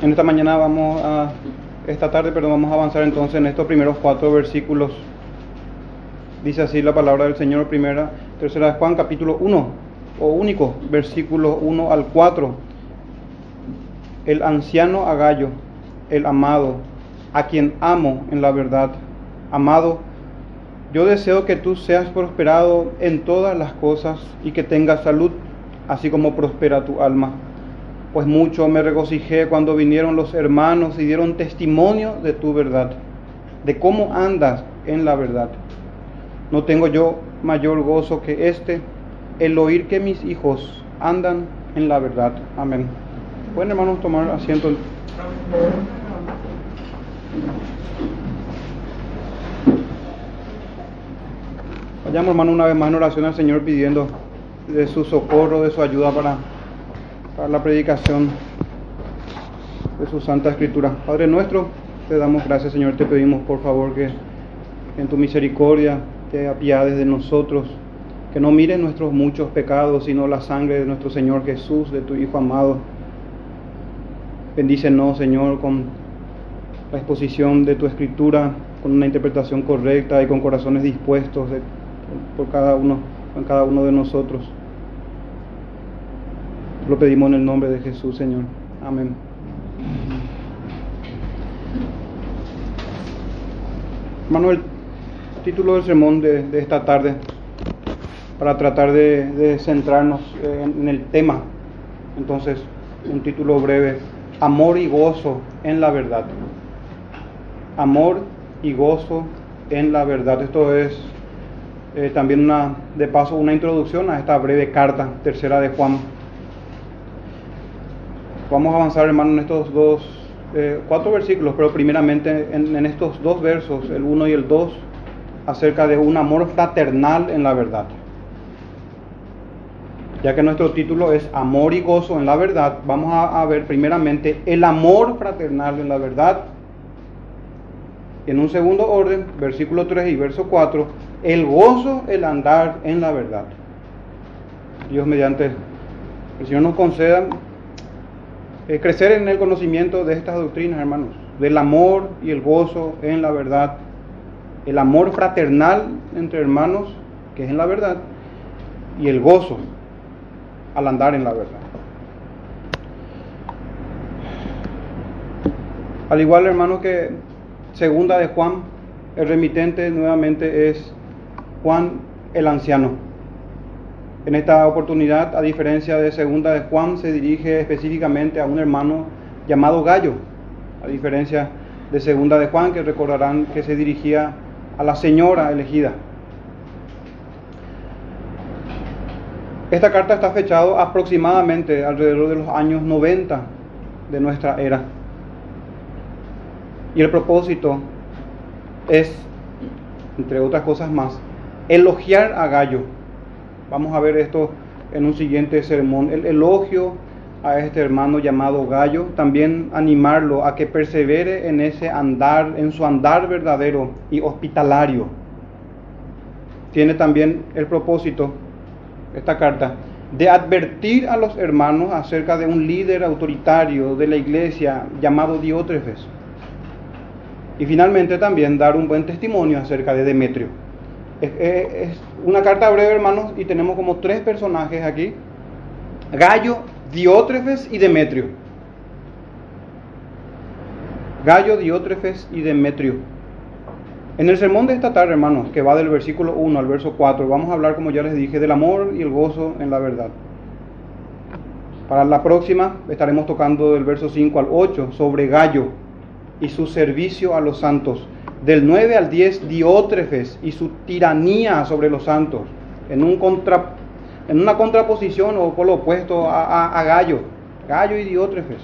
En esta mañana vamos a, esta tarde, perdón, vamos a avanzar entonces en estos primeros cuatro versículos. Dice así la palabra del Señor, primera, tercera de Juan, capítulo 1, o único, versículo 1 al 4. El anciano Agallo, el amado, a quien amo en la verdad. Amado, yo deseo que tú seas prosperado en todas las cosas y que tengas salud, así como prospera tu alma pues mucho me regocijé cuando vinieron los hermanos y dieron testimonio de tu verdad, de cómo andas en la verdad. No tengo yo mayor gozo que este, el oír que mis hijos andan en la verdad. Amén. Pueden hermanos tomar asiento. Vayamos hermano una vez más en oración al Señor pidiendo de su socorro, de su ayuda para para la predicación de su Santa Escritura. Padre nuestro, te damos gracias, Señor, te pedimos por favor que en tu misericordia te apiades de nosotros, que no mires nuestros muchos pecados, sino la sangre de nuestro Señor Jesús, de tu Hijo amado. Bendícenos, Señor, con la exposición de tu Escritura, con una interpretación correcta y con corazones dispuestos por cada uno, con cada uno de nosotros. Lo pedimos en el nombre de Jesús, Señor. Amén. Manuel, título del sermón de, esta tarde, para tratar de, centrarnos en, el tema. Entonces, un título breve, Amor y gozo en la verdad. Amor y gozo en la verdad. Esto es eh, también una, de paso, una introducción a esta breve carta, tercera de Juan Vamos a avanzar, hermano, en estos dos, eh, cuatro versículos, pero primeramente en, estos dos versos, el 1 y el 2, acerca de un amor fraternal en la verdad. Ya que nuestro título es Amor y gozo en la verdad, vamos a, a ver primeramente el amor fraternal en la verdad. En un segundo orden, versículo 3 y verso 4, el gozo, el andar en la verdad. Dios mediante el Señor nos conceda eh, crecer en el conocimiento de estas doctrinas, hermanos, del amor y el gozo en la verdad, el amor fraternal entre hermanos, que es en la verdad, y el gozo al andar en la verdad. Al igual, hermano, que segunda de Juan, el remitente nuevamente es Juan el anciano. En esta oportunidad, a diferencia de segunda de Juan, se dirige específicamente a un hermano llamado Gallo, a diferencia de segunda de Juan, que recordarán que se dirigía a la señora elegida. Esta carta está fechada aproximadamente alrededor de los años 90 de nuestra era. Y el propósito es, entre otras cosas más, elogiar a Gallo Vamos a ver esto en un siguiente sermón. El elogio a este hermano llamado Gallo, también animarlo a que persevere en ese andar, en su andar verdadero y hospitalario. Tiene también el propósito, esta carta, de advertir a los hermanos acerca de un líder autoritario de la iglesia llamado Diótrefes. Y finalmente también dar un buen testimonio acerca de Demetrio. Es, una carta breve, hermanos, y tenemos como tres personajes aquí. Gallo, Diótrefes y Demetrio. Gallo, Diótrefes y Demetrio. En el sermón de esta tarde, hermanos, que va del versículo 1 al verso 4, vamos a hablar, como ya les dije, del amor y el gozo en la verdad. Para la próxima estaremos tocando del verso 5 al 8 sobre Gallo y su servicio a los santos del 9 al 10 Diótrefes y su tiranía sobre los santos, en, un contra, en una contraposición o por lo opuesto a, Gallo, Gallo y Diótrefes.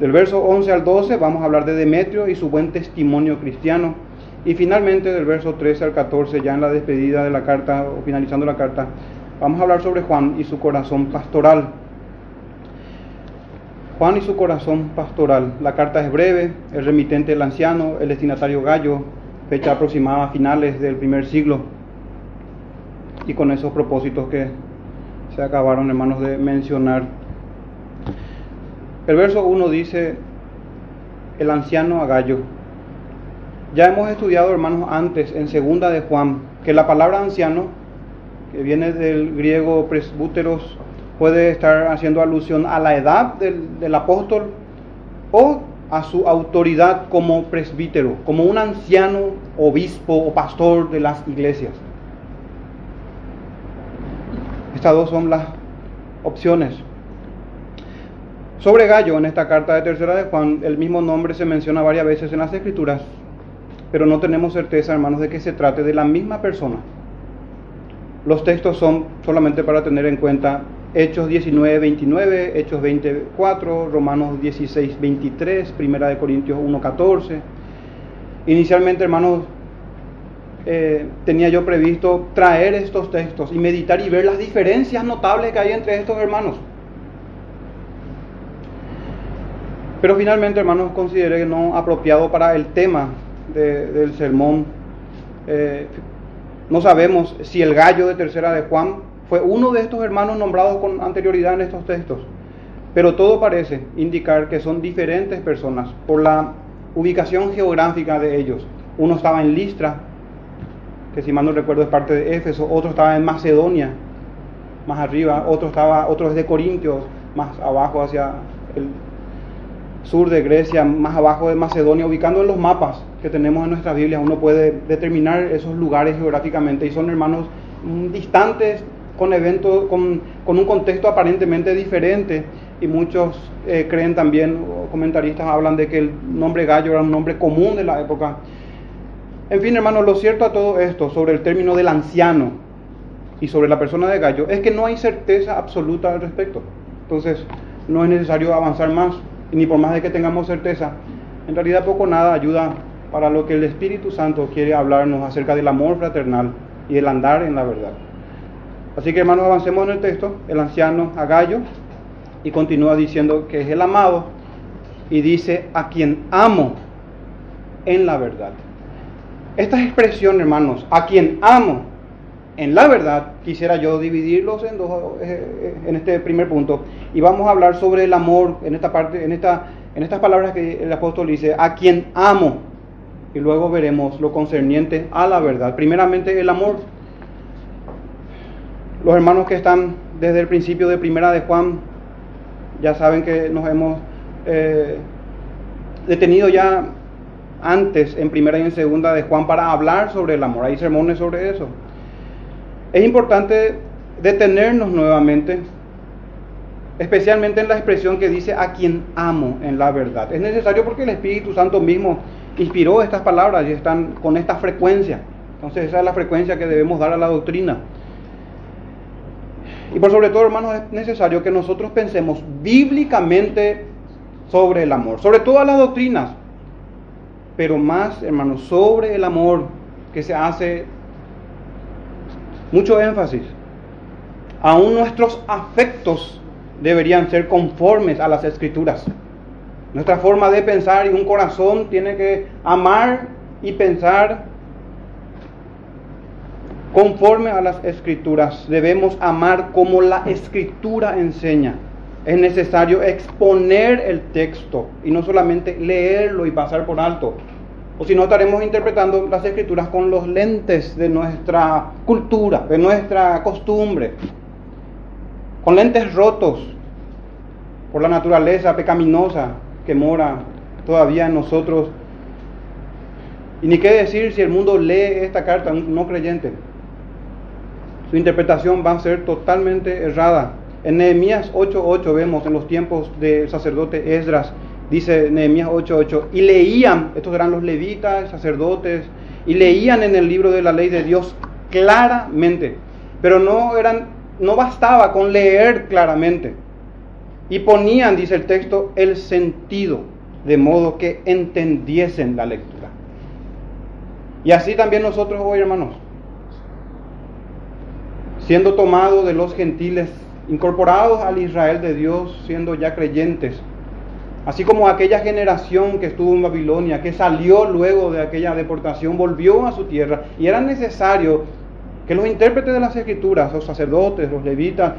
Del verso 11 al 12 vamos a hablar de Demetrio y su buen testimonio cristiano. Y finalmente del verso 13 al 14, ya en la despedida de la carta o finalizando la carta, vamos a hablar sobre Juan y su corazón pastoral. Juan y su corazón pastoral. La carta es breve, el remitente el anciano, el destinatario Gallo, fecha aproximada a finales del primer siglo. Y con esos propósitos que se acabaron, hermanos, de mencionar. El verso 1 dice, el anciano Agallo. Ya hemos estudiado, hermanos, antes en segunda de Juan, que la palabra anciano, que viene del griego presbúteros, puede estar haciendo alusión a la edad del, apóstol o a su autoridad como presbítero, como un anciano, obispo o pastor de las iglesias. Estas dos son las opciones. Sobre Gallo, en esta carta de tercera de Juan, el mismo nombre se menciona varias veces en las escrituras, pero no tenemos certeza, hermanos, de que se trate de la misma persona. Los textos son solamente para tener en cuenta Hechos 19, 29, Hechos 24, Romanos 16, 23, Primera de Corintios 1, 14. Inicialmente, hermanos, eh, tenía yo previsto traer estos textos y meditar y ver las diferencias notables que hay entre estos hermanos. Pero finalmente, hermanos, consideré no apropiado para el tema del sermón. Eh, no sabemos si el gallo de tercera de Juan fue uno de estos hermanos nombrados con anterioridad en estos textos. Pero todo parece indicar que son diferentes personas por la ubicación geográfica de ellos. Uno estaba en Listra, que si mal no recuerdo es parte de Éfeso, otro estaba en Macedonia, más arriba, otro estaba, otro es de Corintios, más abajo hacia el sur de Grecia, más abajo de Macedonia, ubicando en los mapas que tenemos en nuestra Biblia, uno puede determinar esos lugares geográficamente y son hermanos distantes con eventos, con, un contexto aparentemente diferente y muchos eh, creen también, comentaristas hablan de que el nombre gallo era un nombre común de la época. En fin, hermanos, lo cierto a todo esto sobre el término del anciano y sobre la persona de gallo es que no hay certeza absoluta al respecto. Entonces, no es necesario avanzar más ni por más de que tengamos certeza, en realidad poco nada ayuda para lo que el Espíritu Santo quiere hablarnos acerca del amor fraternal y del andar en la verdad. Así que hermanos, avancemos en el texto, el anciano Agallo, y continúa diciendo que es el amado, y dice a quien amo en la verdad. Esta expresión, hermanos, a quien amo en la verdad, quisiera yo dividirlos en dos, eh, en este primer punto, y vamos a hablar sobre el amor en esta parte, en esta, en estas palabras que el apóstol dice, a quien amo, y luego veremos lo concerniente a la verdad. Primeramente el amor. Los hermanos que están desde el principio de Primera de Juan ya saben que nos hemos eh, detenido ya antes en Primera y en Segunda de Juan para hablar sobre el amor. Hay sermones sobre eso. Es importante detenernos nuevamente, especialmente en la expresión que dice a quien amo en la verdad. Es necesario porque el Espíritu Santo mismo inspiró estas palabras y están con esta frecuencia. Entonces esa es la frecuencia que debemos dar a la doctrina. Y por sobre todo, hermanos, es necesario que nosotros pensemos bíblicamente sobre el amor, sobre todas las doctrinas, pero más, hermanos, sobre el amor que se hace mucho énfasis. Aún nuestros afectos deberían ser conformes a las escrituras. Nuestra forma de pensar y un corazón tiene que amar y pensar conforme a las escrituras. Debemos amar como la escritura enseña. Es necesario exponer el texto y no solamente leerlo y pasar por alto o si no estaremos interpretando las escrituras con los lentes de nuestra cultura, de nuestra costumbre, con lentes rotos por la naturaleza pecaminosa que mora todavía en nosotros. Y ni qué decir si el mundo lee esta carta, un no creyente. Su interpretación va a ser totalmente errada. En Nehemías 8:8 vemos en los tiempos del sacerdote Esdras dice Nehemías 8:8, y leían, estos eran los levitas, sacerdotes, y leían en el libro de la ley de Dios claramente, pero no eran no bastaba con leer claramente. Y ponían, dice el texto, el sentido, de modo que entendiesen la lectura. Y así también nosotros hoy, hermanos, siendo tomados de los gentiles, incorporados al Israel de Dios, siendo ya creyentes, Así como aquella generación que estuvo en Babilonia, que salió luego de aquella deportación, volvió a su tierra y era necesario que los intérpretes de las escrituras, los sacerdotes, los levitas,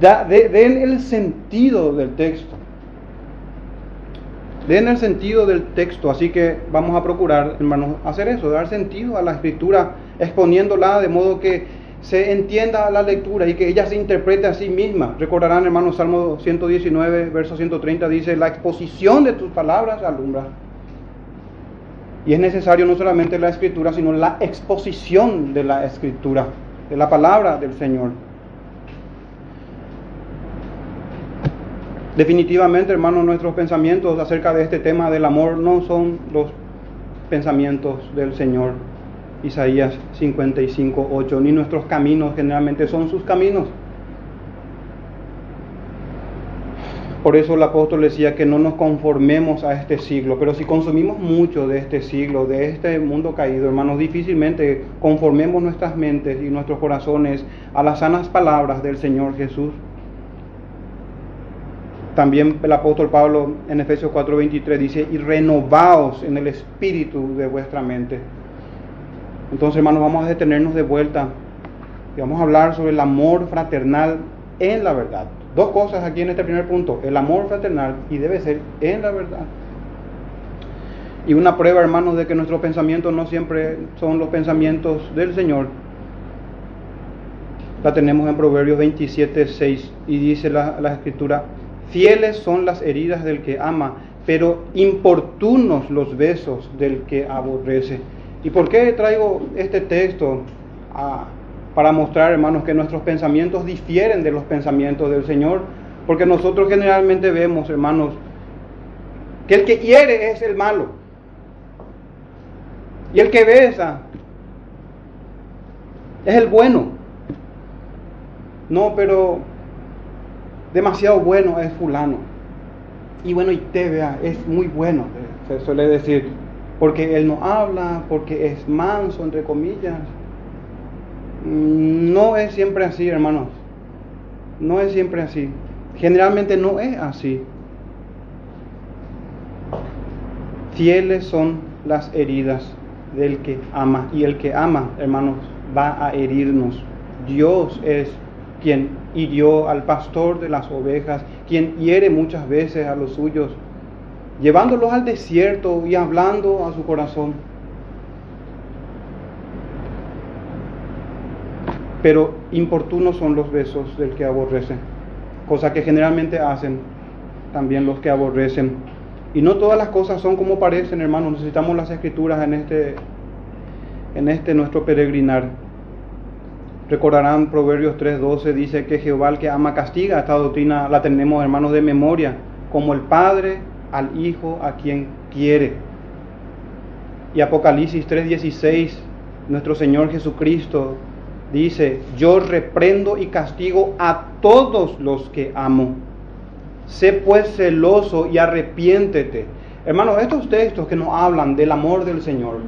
den el sentido del texto. den el sentido del texto, así que vamos a procurar, hermanos, hacer eso, dar sentido a la escritura, exponiéndola de modo que se entienda la lectura y que ella se interprete a sí misma. Recordarán, hermanos, Salmo 119, verso 130 dice, la exposición de tus palabras alumbra. Y es necesario no solamente la escritura, sino la exposición de la escritura, de la palabra del Señor. Definitivamente, hermanos, nuestros pensamientos acerca de este tema del amor no son los pensamientos del Señor. Isaías 55, 8, ni nuestros caminos generalmente son sus caminos. Por eso el apóstol decía que no nos conformemos a este siglo, pero si consumimos mucho de este siglo, de este mundo caído, hermanos, difícilmente conformemos nuestras mentes y nuestros corazones a las sanas palabras del Señor Jesús. También el apóstol Pablo en Efesios 4:23 dice, y renovaos en el espíritu de vuestra mente. Entonces, hermanos, vamos a detenernos de vuelta y vamos a hablar sobre el amor fraternal en la verdad. Dos cosas aquí en este primer punto, el amor fraternal y debe ser en la verdad. Y una prueba, hermanos, de que nuestros pensamientos no siempre son los pensamientos del Señor. La tenemos en Proverbios 27, 6 y dice la, la escritura, fieles son las heridas del que ama, pero importunos los besos del que aborrece. ¿Y por qué traigo este texto? a para mostrar, hermanos, que nuestros pensamientos difieren de los pensamientos del Señor, porque nosotros generalmente vemos, hermanos, que el que hiere es el malo, y el que besa es el bueno. No, pero demasiado bueno es fulano. Y bueno, y te vea, es muy bueno, se suele decir, porque él no habla, porque es manso, entre comillas no es siempre así, hermanos. No es siempre así. Generalmente no es así. Fieles son las heridas del que ama. Y el que ama, hermanos, va a herirnos. Dios es quien hirió al pastor de las ovejas, quien hiere muchas veces a los suyos, llevándolos al desierto y hablando a su corazón. pero importunos son los besos del que aborrece, cosa que generalmente hacen también los que aborrecen. Y no todas las cosas son como parecen, hermanos, necesitamos las escrituras en este, en este nuestro peregrinar. Recordarán Proverbios 3:12, dice que Jehová el que ama castiga, esta doctrina la tenemos hermanos de memoria, como el Padre al Hijo a quien quiere. Y Apocalipsis 3:16, nuestro Señor Jesucristo dice, yo reprendo y castigo a todos los que amo. Sé pues celoso y arrepiéntete. Hermanos, estos textos que nos hablan del amor del Señor,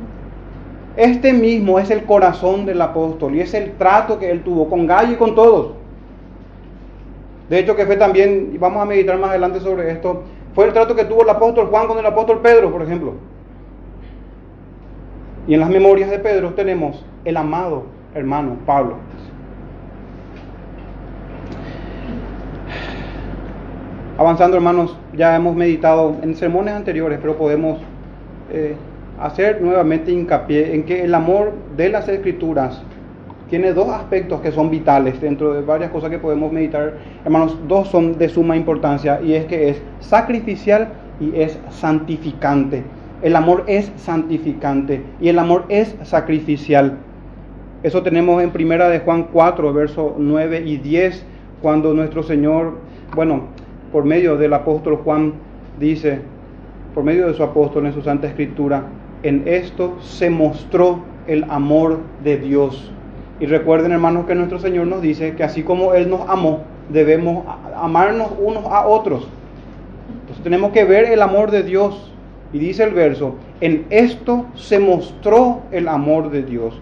este mismo es el corazón del apóstol y es el trato que él tuvo con Gallo y con todos. De hecho, que fue también, y vamos a meditar más adelante sobre esto, fue el trato que tuvo el apóstol Juan con el apóstol Pedro, por ejemplo. Y en las memorias de Pedro tenemos el amado hermano Pablo. Avanzando, hermanos, ya hemos meditado en sermones anteriores, pero podemos eh, hacer nuevamente hincapié en que el amor de las escrituras tiene dos aspectos que son vitales dentro de varias cosas que podemos meditar. Hermanos, dos son de suma importancia y es que es sacrificial y es santificante. El amor es santificante y el amor es sacrificial. Eso tenemos en primera de Juan 4, versos 9 y 10, cuando nuestro Señor, bueno, por medio del apóstol Juan dice, por medio de su apóstol en su Santa Escritura, en esto se mostró el amor de Dios. Y recuerden, hermanos, que nuestro Señor nos dice que así como Él nos amó, debemos amarnos unos a otros. Entonces tenemos que ver el amor de Dios. Y dice el verso, en esto se mostró el amor de Dios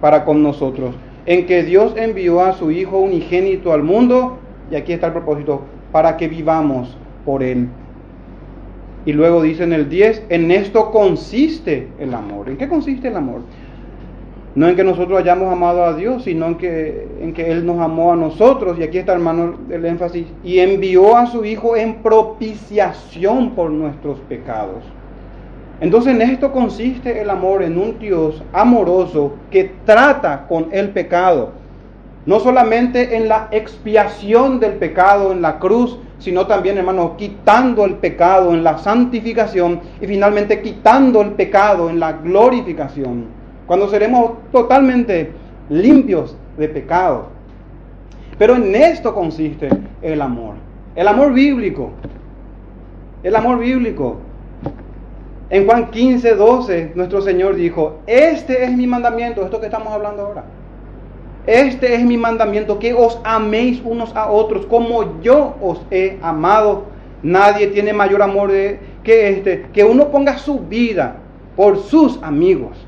para con nosotros, en que Dios envió a su Hijo unigénito al mundo, y aquí está el propósito, para que vivamos por Él. Y luego dice en el 10, en esto consiste el amor. ¿En qué consiste el amor? No en que nosotros hayamos amado a Dios, sino en que, en que Él nos amó a nosotros, y aquí está hermano el énfasis, y envió a su Hijo en propiciación por nuestros pecados. Entonces en esto consiste el amor en un Dios amoroso que trata con el pecado, no solamente en la expiación del pecado en la cruz, sino también, hermano, quitando el pecado en la santificación y finalmente quitando el pecado en la glorificación. Cuando seremos totalmente limpios de pecado. Pero en esto consiste el amor. El amor bíblico. El amor bíblico. En Juan 15, 12, nuestro Señor dijo, este es mi mandamiento, esto que estamos hablando ahora. Este es mi mandamiento, que os améis unos a otros como yo os he amado. Nadie tiene mayor amor que este, que uno ponga su vida por sus amigos.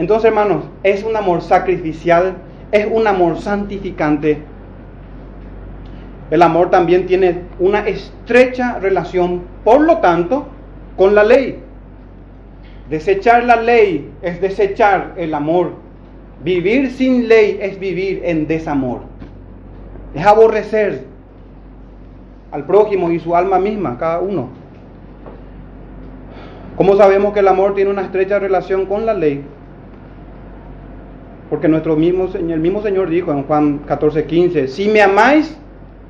Entonces, hermanos, es un amor sacrificial, es un amor santificante. El amor también tiene una estrecha relación, por lo tanto, con la ley. Desechar la ley es desechar el amor. Vivir sin ley es vivir en desamor. Es aborrecer al prójimo y su alma misma, cada uno. ¿Cómo sabemos que el amor tiene una estrecha relación con la ley? Porque nuestro mismo, el mismo Señor dijo en Juan 14, 15, si me amáis,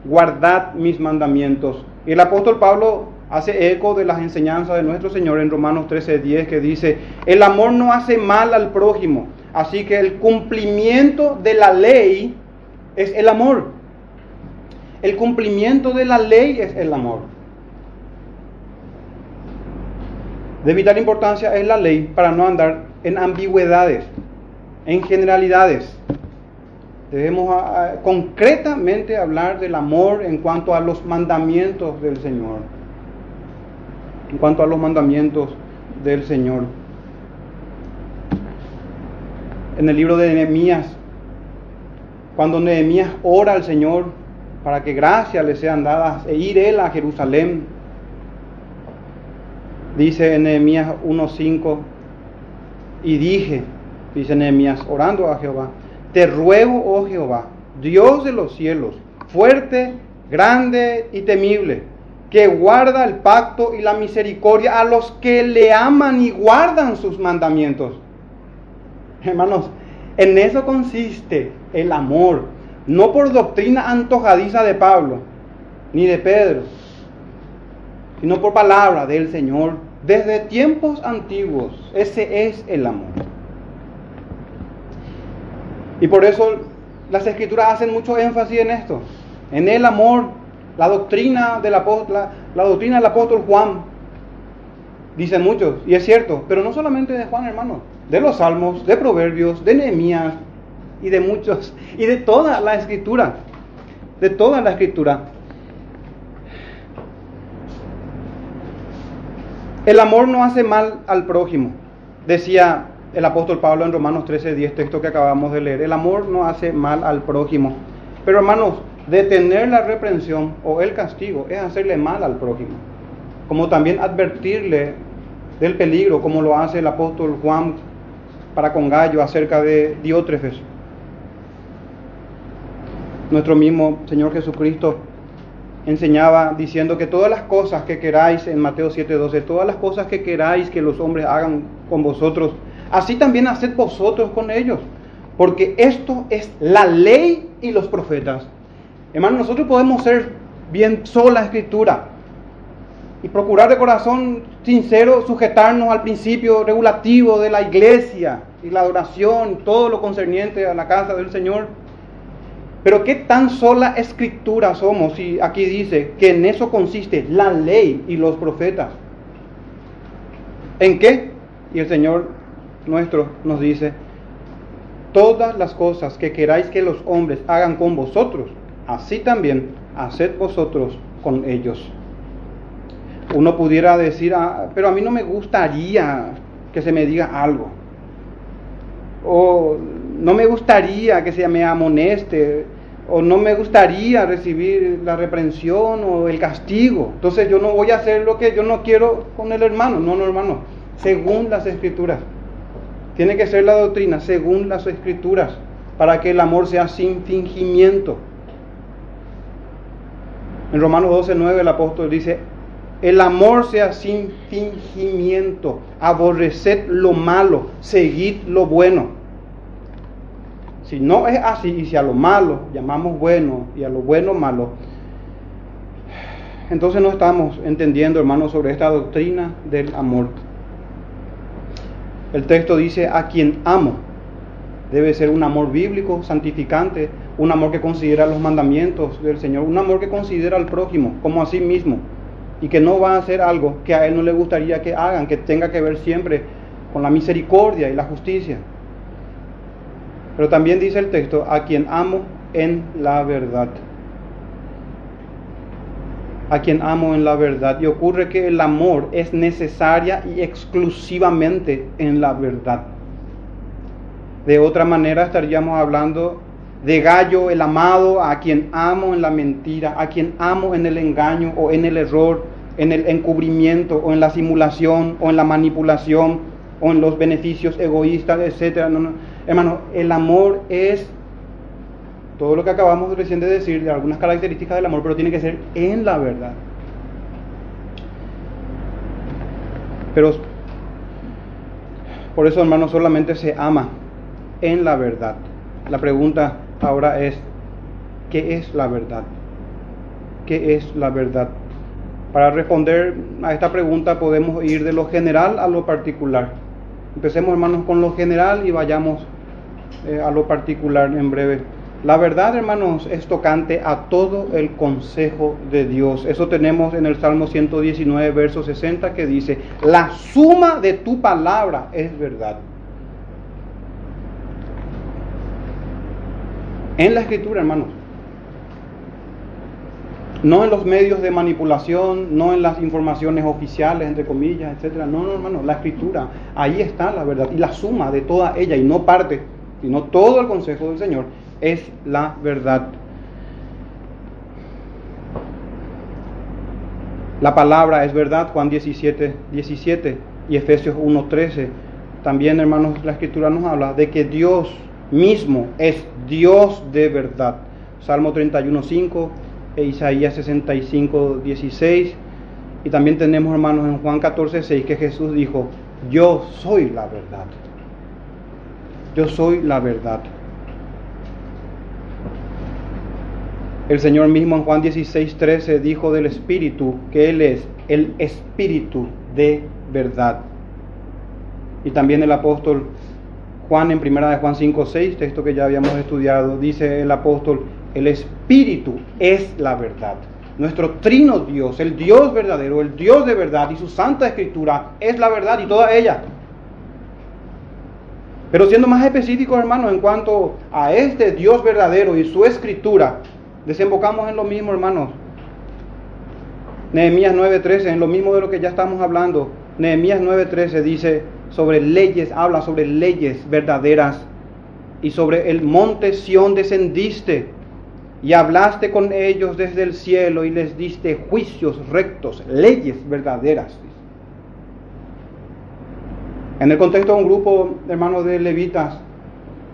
guardad mis mandamientos. El apóstol Pablo hace eco de las enseñanzas de nuestro Señor en Romanos 13, 10, que dice, el amor no hace mal al prójimo, así que el cumplimiento de la ley es el amor. El cumplimiento de la ley es el amor. De vital importancia es la ley para no andar en ambigüedades, en generalidades. Debemos ah, ah, concretamente hablar del amor en cuanto a los mandamientos del Señor. En cuanto a los mandamientos del Señor. En el libro de Nehemías, cuando Nehemías ora al Señor para que gracias le sean dadas e ir él a Jerusalén, dice en Nehemías 1.5, y dije, dice Nehemías, orando a Jehová, te ruego, oh Jehová, Dios de los cielos, fuerte, grande y temible, que guarda el pacto y la misericordia a los que le aman y guardan sus mandamientos. Hermanos, en eso consiste el amor, no por doctrina antojadiza de Pablo ni de Pedro, sino por palabra del Señor. Desde tiempos antiguos, ese es el amor. Y por eso las escrituras hacen mucho énfasis en esto, en el amor, la doctrina del apóstol, la, doctrina del apóstol Juan, dicen muchos, y es cierto, pero no solamente de Juan, hermano, de los salmos, de proverbios, de Nehemías y de muchos, y de toda la escritura, de toda la escritura. El amor no hace mal al prójimo, decía el apóstol Pablo en Romanos 13, 10, texto que acabamos de leer. El amor no hace mal al prójimo. Pero hermanos, detener la reprensión o el castigo es hacerle mal al prójimo. Como también advertirle del peligro, como lo hace el apóstol Juan para con Gallo acerca de Diótrefes. Nuestro mismo Señor Jesucristo enseñaba diciendo que todas las cosas que queráis en Mateo 7:12, todas las cosas que queráis que los hombres hagan con vosotros, así también haced vosotros con ellos, porque esto es la ley y los profetas. Hermano, nosotros podemos ser bien sola escritura y procurar de corazón sincero sujetarnos al principio regulativo de la iglesia y la adoración, todo lo concerniente a la casa del Señor. Pero qué tan sola escritura somos si aquí dice que en eso consiste la ley y los profetas. ¿En qué? Y el Señor nuestro nos dice, todas las cosas que queráis que los hombres hagan con vosotros, así también haced vosotros con ellos. Uno pudiera decir, ah, pero a mí no me gustaría que se me diga algo. O no me gustaría que se me amoneste. O no me gustaría recibir la reprensión o el castigo. Entonces yo no voy a hacer lo que yo no quiero con el hermano. No, no, hermano. Según las escrituras Tiene que ser la doctrina según las escrituras, para que el amor sea sin fingimiento. En Romanos 12, 9 el apóstol dice, el amor sea sin fingimiento, aborreced lo malo, seguid lo bueno. Si no es así, y si a lo malo llamamos bueno y a lo bueno malo, entonces no estamos entendiendo, hermanos, sobre esta doctrina del amor. El texto dice, a quien amo. Debe ser un amor bíblico, santificante, un amor que considera los mandamientos del Señor, un amor que considera al prójimo como a sí mismo y que no va a hacer algo que a Él no le gustaría que hagan, que tenga que ver siempre con la misericordia y la justicia. Pero también dice el texto, a quien amo en la verdad a quien amo en la verdad. Y ocurre que el amor es necesaria y exclusivamente en la verdad. De otra manera estaríamos hablando de Gallo, el amado, a quien amo en la mentira, a quien amo en el engaño o en el error, en el encubrimiento o en la simulación o en la manipulación o en los beneficios egoístas, etc. No, Hermano, el amor es todo lo que acabamos recién de decir, de algunas características del amor, pero tiene que ser en la verdad. Pero por eso, hermano, solamente se ama en la verdad. La pregunta ahora es, ¿qué es la verdad? ¿Qué es la verdad? Para responder a esta pregunta podemos ir de lo general a lo particular. Empecemos, hermanos, con lo general y vayamos eh, a lo particular en breve. La verdad, hermanos, es tocante a todo el consejo de Dios. Eso tenemos en el Salmo 119, verso 60, que dice, la suma de tu palabra es verdad. En la escritura, hermanos. No en los medios de manipulación, no en las informaciones oficiales, entre comillas, etcétera. No, no, hermanos, la escritura, ahí está la verdad. Y la suma de toda ella, y no parte, sino todo el consejo del Señor, es la verdad. La palabra es verdad, Juan 17, 17 y Efesios 1, 13. También, hermanos, la escritura nos habla de que Dios mismo es Dios de verdad. Salmo 31, 5 e Isaías 65, 16. Y también tenemos, hermanos, en Juan 14, 6 que Jesús dijo, yo soy la verdad. Yo soy la verdad. El Señor mismo en Juan 16, 13 dijo del Espíritu que Él es el Espíritu de verdad. Y también el apóstol Juan en primera de Juan 5, 6, texto que ya habíamos estudiado, dice el apóstol, el Espíritu es la verdad. Nuestro trino Dios, el Dios verdadero, el Dios de verdad y su santa escritura es la verdad y toda ella. Pero siendo más específicos, hermanos, en cuanto a este Dios verdadero y su escritura, Desembocamos en lo mismo, hermanos. Nehemías 9:13, en lo mismo de lo que ya estamos hablando. Nehemías 9:13 dice sobre leyes, habla sobre leyes verdaderas. Y sobre el monte Sión descendiste y hablaste con ellos desde el cielo y les diste juicios rectos, leyes verdaderas. En el contexto de un grupo, hermanos, de levitas,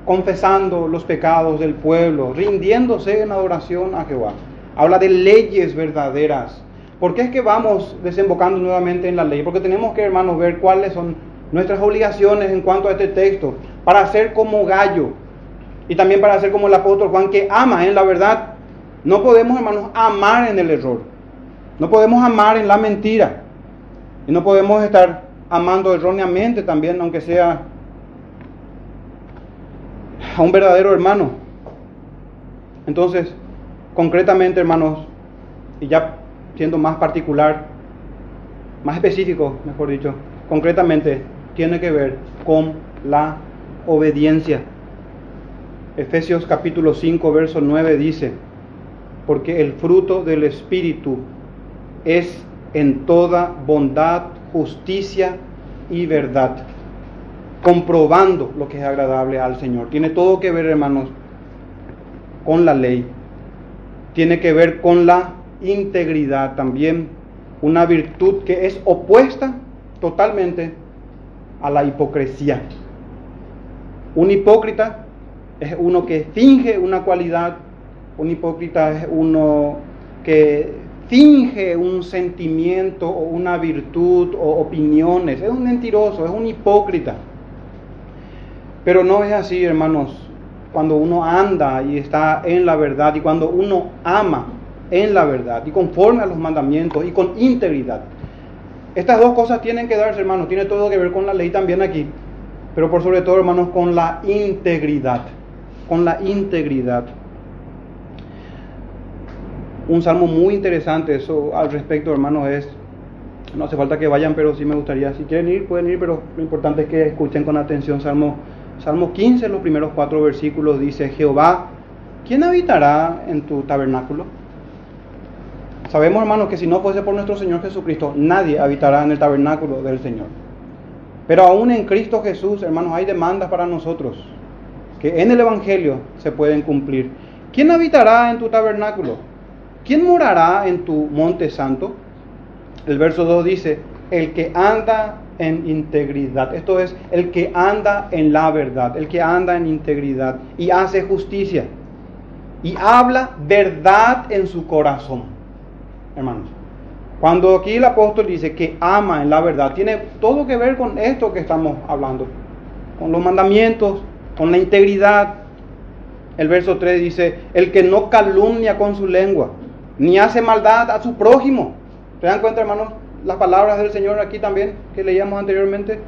confesando los pecados del pueblo, rindiéndose en adoración a Jehová. Habla de leyes verdaderas. ¿Por qué es que vamos desembocando nuevamente en la ley? Porque tenemos que, hermanos, ver cuáles son nuestras obligaciones en cuanto a este texto, para ser como gallo y también para ser como el apóstol Juan que ama en la verdad. No podemos, hermanos, amar en el error. No podemos amar en la mentira. Y no podemos estar amando erróneamente también, aunque sea a un verdadero hermano. Entonces, concretamente, hermanos, y ya siendo más particular, más específico, mejor dicho, concretamente tiene que ver con la obediencia. Efesios capítulo 5, verso 9 dice, porque el fruto del Espíritu es en toda bondad, justicia y verdad comprobando lo que es agradable al Señor. Tiene todo que ver, hermanos, con la ley. Tiene que ver con la integridad también. Una virtud que es opuesta totalmente a la hipocresía. Un hipócrita es uno que finge una cualidad, un hipócrita es uno que finge un sentimiento o una virtud o opiniones, es un mentiroso, es un hipócrita. Pero no es así, hermanos, cuando uno anda y está en la verdad y cuando uno ama en la verdad y conforme a los mandamientos y con integridad. Estas dos cosas tienen que darse, hermanos, tiene todo que ver con la ley también aquí, pero por sobre todo, hermanos, con la integridad, con la integridad. Un salmo muy interesante, eso al respecto, hermanos, es, no hace falta que vayan, pero sí me gustaría, si quieren ir, pueden ir, pero lo importante es que escuchen con atención Salmo, Salmo 15, los primeros cuatro versículos, dice, Jehová, ¿quién habitará en tu tabernáculo? Sabemos, hermanos, que si no fuese por nuestro Señor Jesucristo, nadie habitará en el tabernáculo del Señor. Pero aún en Cristo Jesús, hermanos, hay demandas para nosotros que en el Evangelio se pueden cumplir. ¿Quién habitará en tu tabernáculo? ¿Quién morará en tu monte santo? El verso 2 dice, el que anda en integridad. Esto es, el que anda en la verdad, el que anda en integridad y hace justicia y habla verdad en su corazón hermanos. Cuando aquí el apóstol dice que ama en la verdad, tiene todo que ver con esto que estamos hablando, con los mandamientos, con la integridad. El verso 3 dice, el que no calumnia con su lengua, ni hace maldad a su prójimo. ¿Se dan cuenta, hermanos? Las palabras del Señor aquí también, que leíamos anteriormente.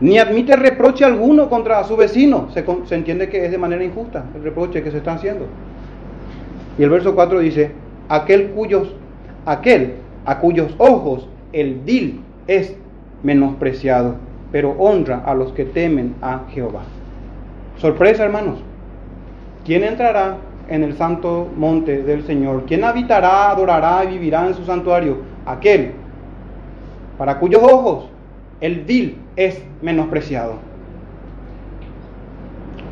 Ni admite reproche alguno contra su vecino. Se, se entiende que es de manera injusta el reproche que se está haciendo. Y el verso 4 dice, aquel cuyos aquel a cuyos ojos el vil es menospreciado, pero honra a los que temen a Jehová. Sorpresa, hermanos. ¿Quién entrará en el santo monte del Señor? ¿Quién habitará, adorará y vivirá en su santuario? Aquel para cuyos ojos el vil es menospreciado.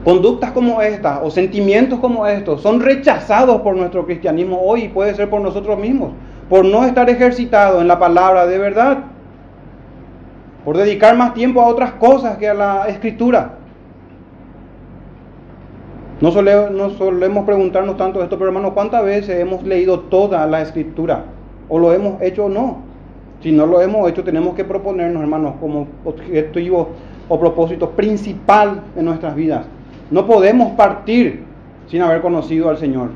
Conductas como estas o sentimientos como estos son rechazados por nuestro cristianismo hoy y puede ser por nosotros mismos por no estar ejercitado en la palabra de verdad, por dedicar más tiempo a otras cosas que a la escritura. No, no solemos preguntarnos tanto esto, pero hermano, ¿cuántas veces hemos leído toda la escritura? ¿O lo hemos hecho o no? Si no lo hemos hecho, tenemos que proponernos, hermanos, como objetivo o propósito principal de nuestras vidas. No podemos partir sin haber conocido al Señor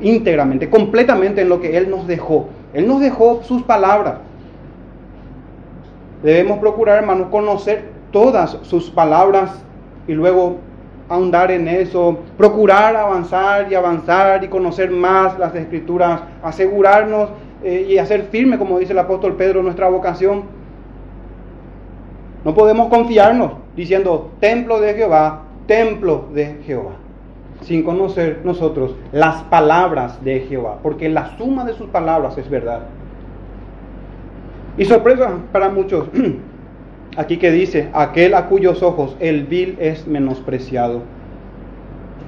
íntegramente, completamente en lo que Él nos dejó. Él nos dejó sus palabras. Debemos procurar, hermanos, conocer todas sus palabras y luego ahondar en eso, procurar avanzar y avanzar y conocer más las escrituras, asegurarnos eh, y hacer firme, como dice el apóstol Pedro, nuestra vocación. No podemos confiarnos diciendo templo de Jehová, templo de Jehová sin conocer nosotros las palabras de Jehová, porque la suma de sus palabras es verdad. Y sorpresa para muchos, aquí que dice, aquel a cuyos ojos el vil es menospreciado.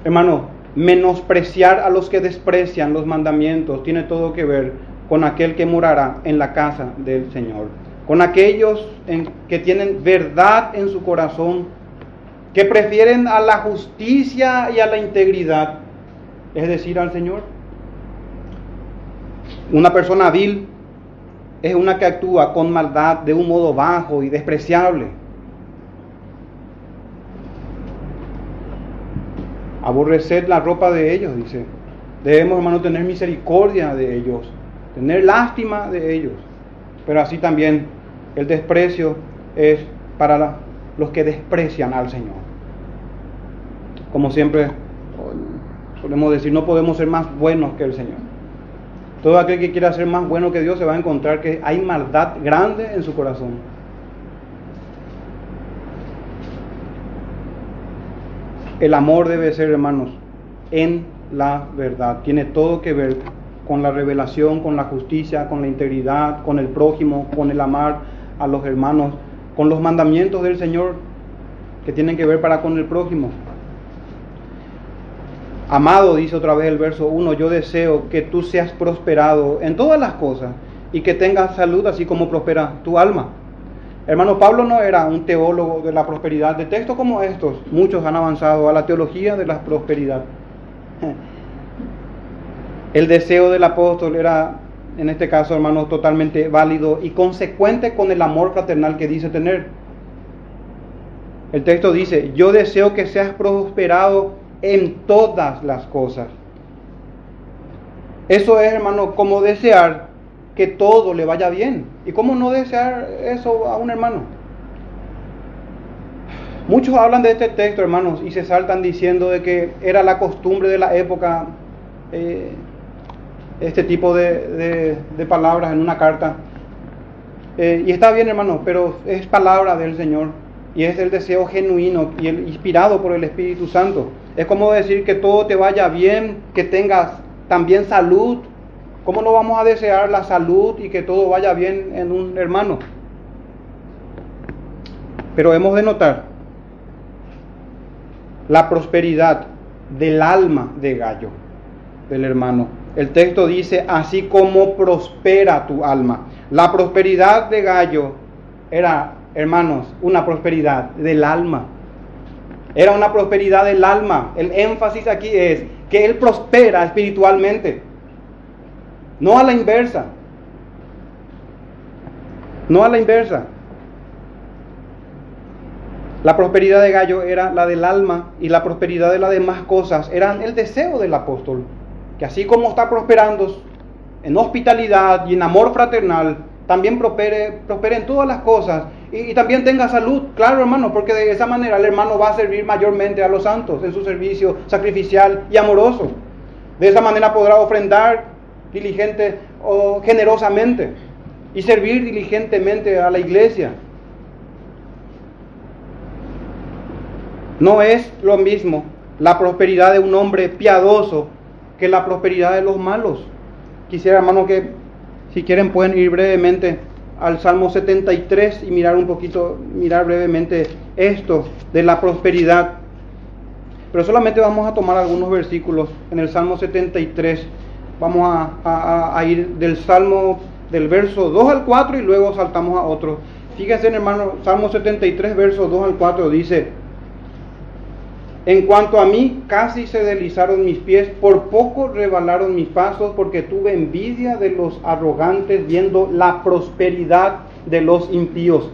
Hermano, menospreciar a los que desprecian los mandamientos tiene todo que ver con aquel que morará en la casa del Señor, con aquellos que tienen verdad en su corazón que prefieren a la justicia y a la integridad, es decir, al Señor. Una persona vil es una que actúa con maldad de un modo bajo y despreciable. Aborrecer la ropa de ellos, dice. Debemos, hermano, tener misericordia de ellos, tener lástima de ellos. Pero así también el desprecio es para los que desprecian al Señor como siempre solemos decir, no podemos ser más buenos que el Señor. Todo aquel que quiera ser más bueno que Dios se va a encontrar que hay maldad grande en su corazón. El amor debe ser, hermanos, en la verdad. Tiene todo que ver con la revelación, con la justicia, con la integridad, con el prójimo, con el amar a los hermanos, con los mandamientos del Señor que tienen que ver para con el prójimo. Amado, dice otra vez el verso 1, yo deseo que tú seas prosperado en todas las cosas y que tengas salud así como prospera tu alma. Hermano Pablo no era un teólogo de la prosperidad. De textos como estos, muchos han avanzado a la teología de la prosperidad. El deseo del apóstol era, en este caso, hermano, totalmente válido y consecuente con el amor fraternal que dice tener. El texto dice, yo deseo que seas prosperado en todas las cosas. Eso es, hermano, como desear que todo le vaya bien. ¿Y cómo no desear eso a un hermano? Muchos hablan de este texto, hermanos, y se saltan diciendo de que era la costumbre de la época eh, este tipo de, palabras en una carta. Eh, y está bien, hermanos, pero es palabra del Señor y es el deseo genuino y el inspirado por el Espíritu Santo. Es como decir que todo te vaya bien, que tengas también salud, ¿Cómo no vamos a desear la salud y que todo vaya bien en un hermano? Pero hemos de notar la prosperidad del alma de Gallo, del hermano. El texto dice, así como prospera tu alma. La prosperidad de Gallo era, hermanos, una prosperidad del alma. Era una prosperidad del alma. El énfasis aquí es que él prospera espiritualmente no a la inversa. No a la inversa. La prosperidad de Gallo era la del alma y la prosperidad de las demás cosas eran el deseo del apóstol, que así como está prosperando en hospitalidad y en amor fraternal, también prospere, prospere en todas las cosas y, y, también tenga salud, claro hermano, porque de esa manera el hermano va a servir mayormente a los santos en su servicio sacrificial y amoroso. De esa manera podrá ofrendar diligente o generosamente y servir diligentemente a la iglesia. No es lo mismo la prosperidad de un hombre piadoso que la prosperidad de los malos. Quisiera, hermano, que si quieren pueden ir brevemente al Salmo 73 y mirar un poquito, mirar brevemente esto de la prosperidad. Pero solamente vamos a tomar algunos versículos en el Salmo 73 Vamos a, ir del Salmo del verso 2 al 4 y luego saltamos a otro. Fíjense, hermano, Salmo 73, verso 2 al 4 dice, en cuanto a mí, casi se deslizaron mis pies, por poco rebalaron mis pasos, porque tuve envidia de los arrogantes viendo la prosperidad de los impíos.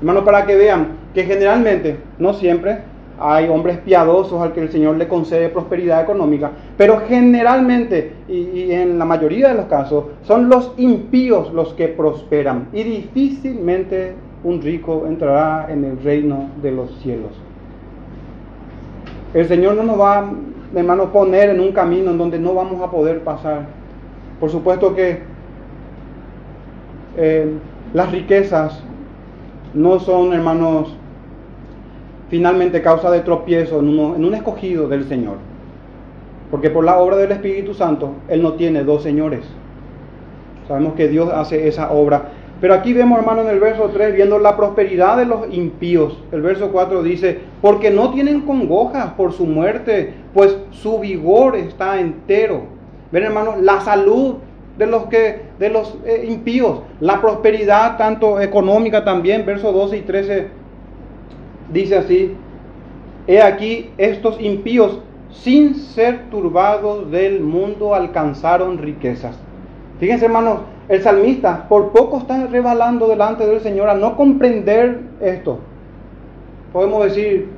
Hermano, para que vean que generalmente, no siempre, hay hombres piadosos al que el Señor le concede prosperidad económica, pero generalmente y, en la mayoría de los casos son los impíos los que prosperan y difícilmente un rico entrará en el reino de los cielos. El Señor no nos va, hermano, poner en un camino en donde no vamos a poder pasar. Por supuesto que eh, las riquezas no son, hermanos, finalmente causa de tropiezo en un escogido del Señor. Porque por la obra del Espíritu Santo, Él no tiene dos señores. Sabemos que Dios hace esa obra. Pero aquí vemos, hermano, en el verso 3, viendo la prosperidad de los impíos. El verso 4 dice, porque no tienen congojas por su muerte, pues su vigor está entero. Ven, hermanos, la salud de los que de los eh, impíos, la prosperidad tanto económica también, verso 12 y 13 dice así, he aquí estos impíos sin ser turbados del mundo alcanzaron riquezas. Fíjense hermanos, el salmista por poco está rebalando delante del Señor a no comprender esto. Podemos decir,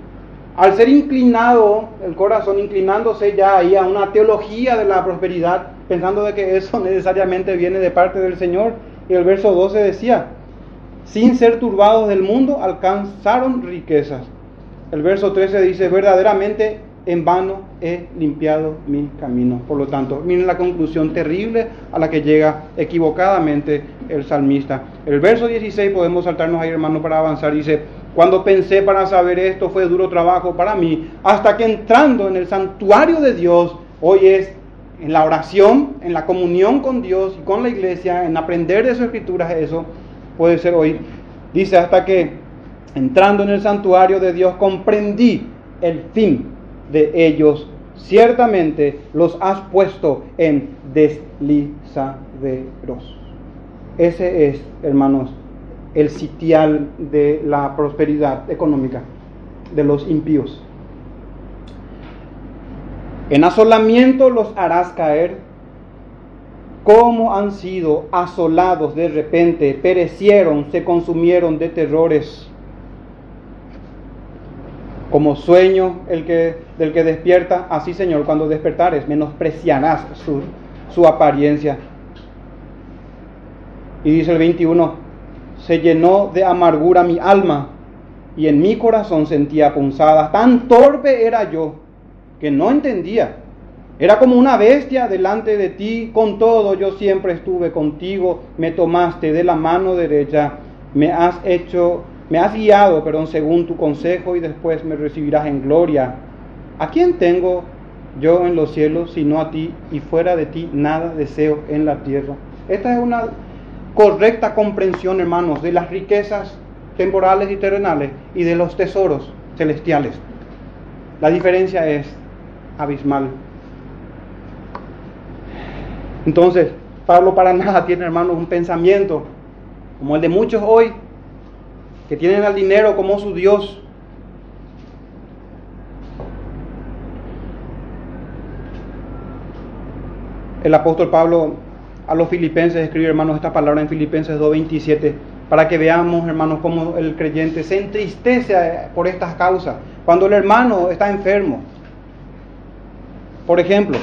al ser inclinado el corazón, inclinándose ya ahí a una teología de la prosperidad, pensando de que eso necesariamente viene de parte del Señor. Y el verso 12 decía, sin ser turbados del mundo, alcanzaron riquezas. El verso 13 dice, verdaderamente en vano he limpiado mi camino. Por lo tanto, miren la conclusión terrible a la que llega equivocadamente el salmista. El verso 16 podemos saltarnos ahí, hermano, para avanzar. Dice, cuando pensé para saber esto fue duro trabajo para mí, hasta que entrando en el santuario de Dios, hoy es en la oración, en la comunión con Dios y con la iglesia, en aprender de sus escrituras, eso puede ser hoy. Dice, hasta que entrando en el santuario de Dios comprendí el fin de ellos. Ciertamente los has puesto en deslizaderos. Ese es, hermanos, el sitial de la prosperidad económica de los impíos. En asolamiento los harás caer, como han sido asolados de repente, perecieron, se consumieron de terrores. Como sueño el que, del que despierta, así Señor, cuando despertares, menospreciarás su, su apariencia. Y dice el 21, se llenó de amargura mi alma y en mi corazón sentía punzadas. Tan torpe era yo que no entendía. Era como una bestia delante de ti, con todo yo siempre estuve contigo, me tomaste de la mano derecha, me has hecho, me has guiado, perdón, según tu consejo y después me recibirás en gloria. ¿A quién tengo yo en los cielos sino a ti y fuera de ti nada deseo en la tierra? Esta es una correcta comprensión, hermanos, de las riquezas temporales y terrenales y de los tesoros celestiales. La diferencia es abismal. Entonces, Pablo para nada tiene, hermanos, un pensamiento como el de muchos hoy, que tienen al dinero como su Dios. El apóstol Pablo a los filipenses escribe, hermanos, esta palabra en Filipenses 2.27, para que veamos, hermanos, cómo el creyente se entristece por estas causas. Cuando el hermano está enfermo, por ejemplo,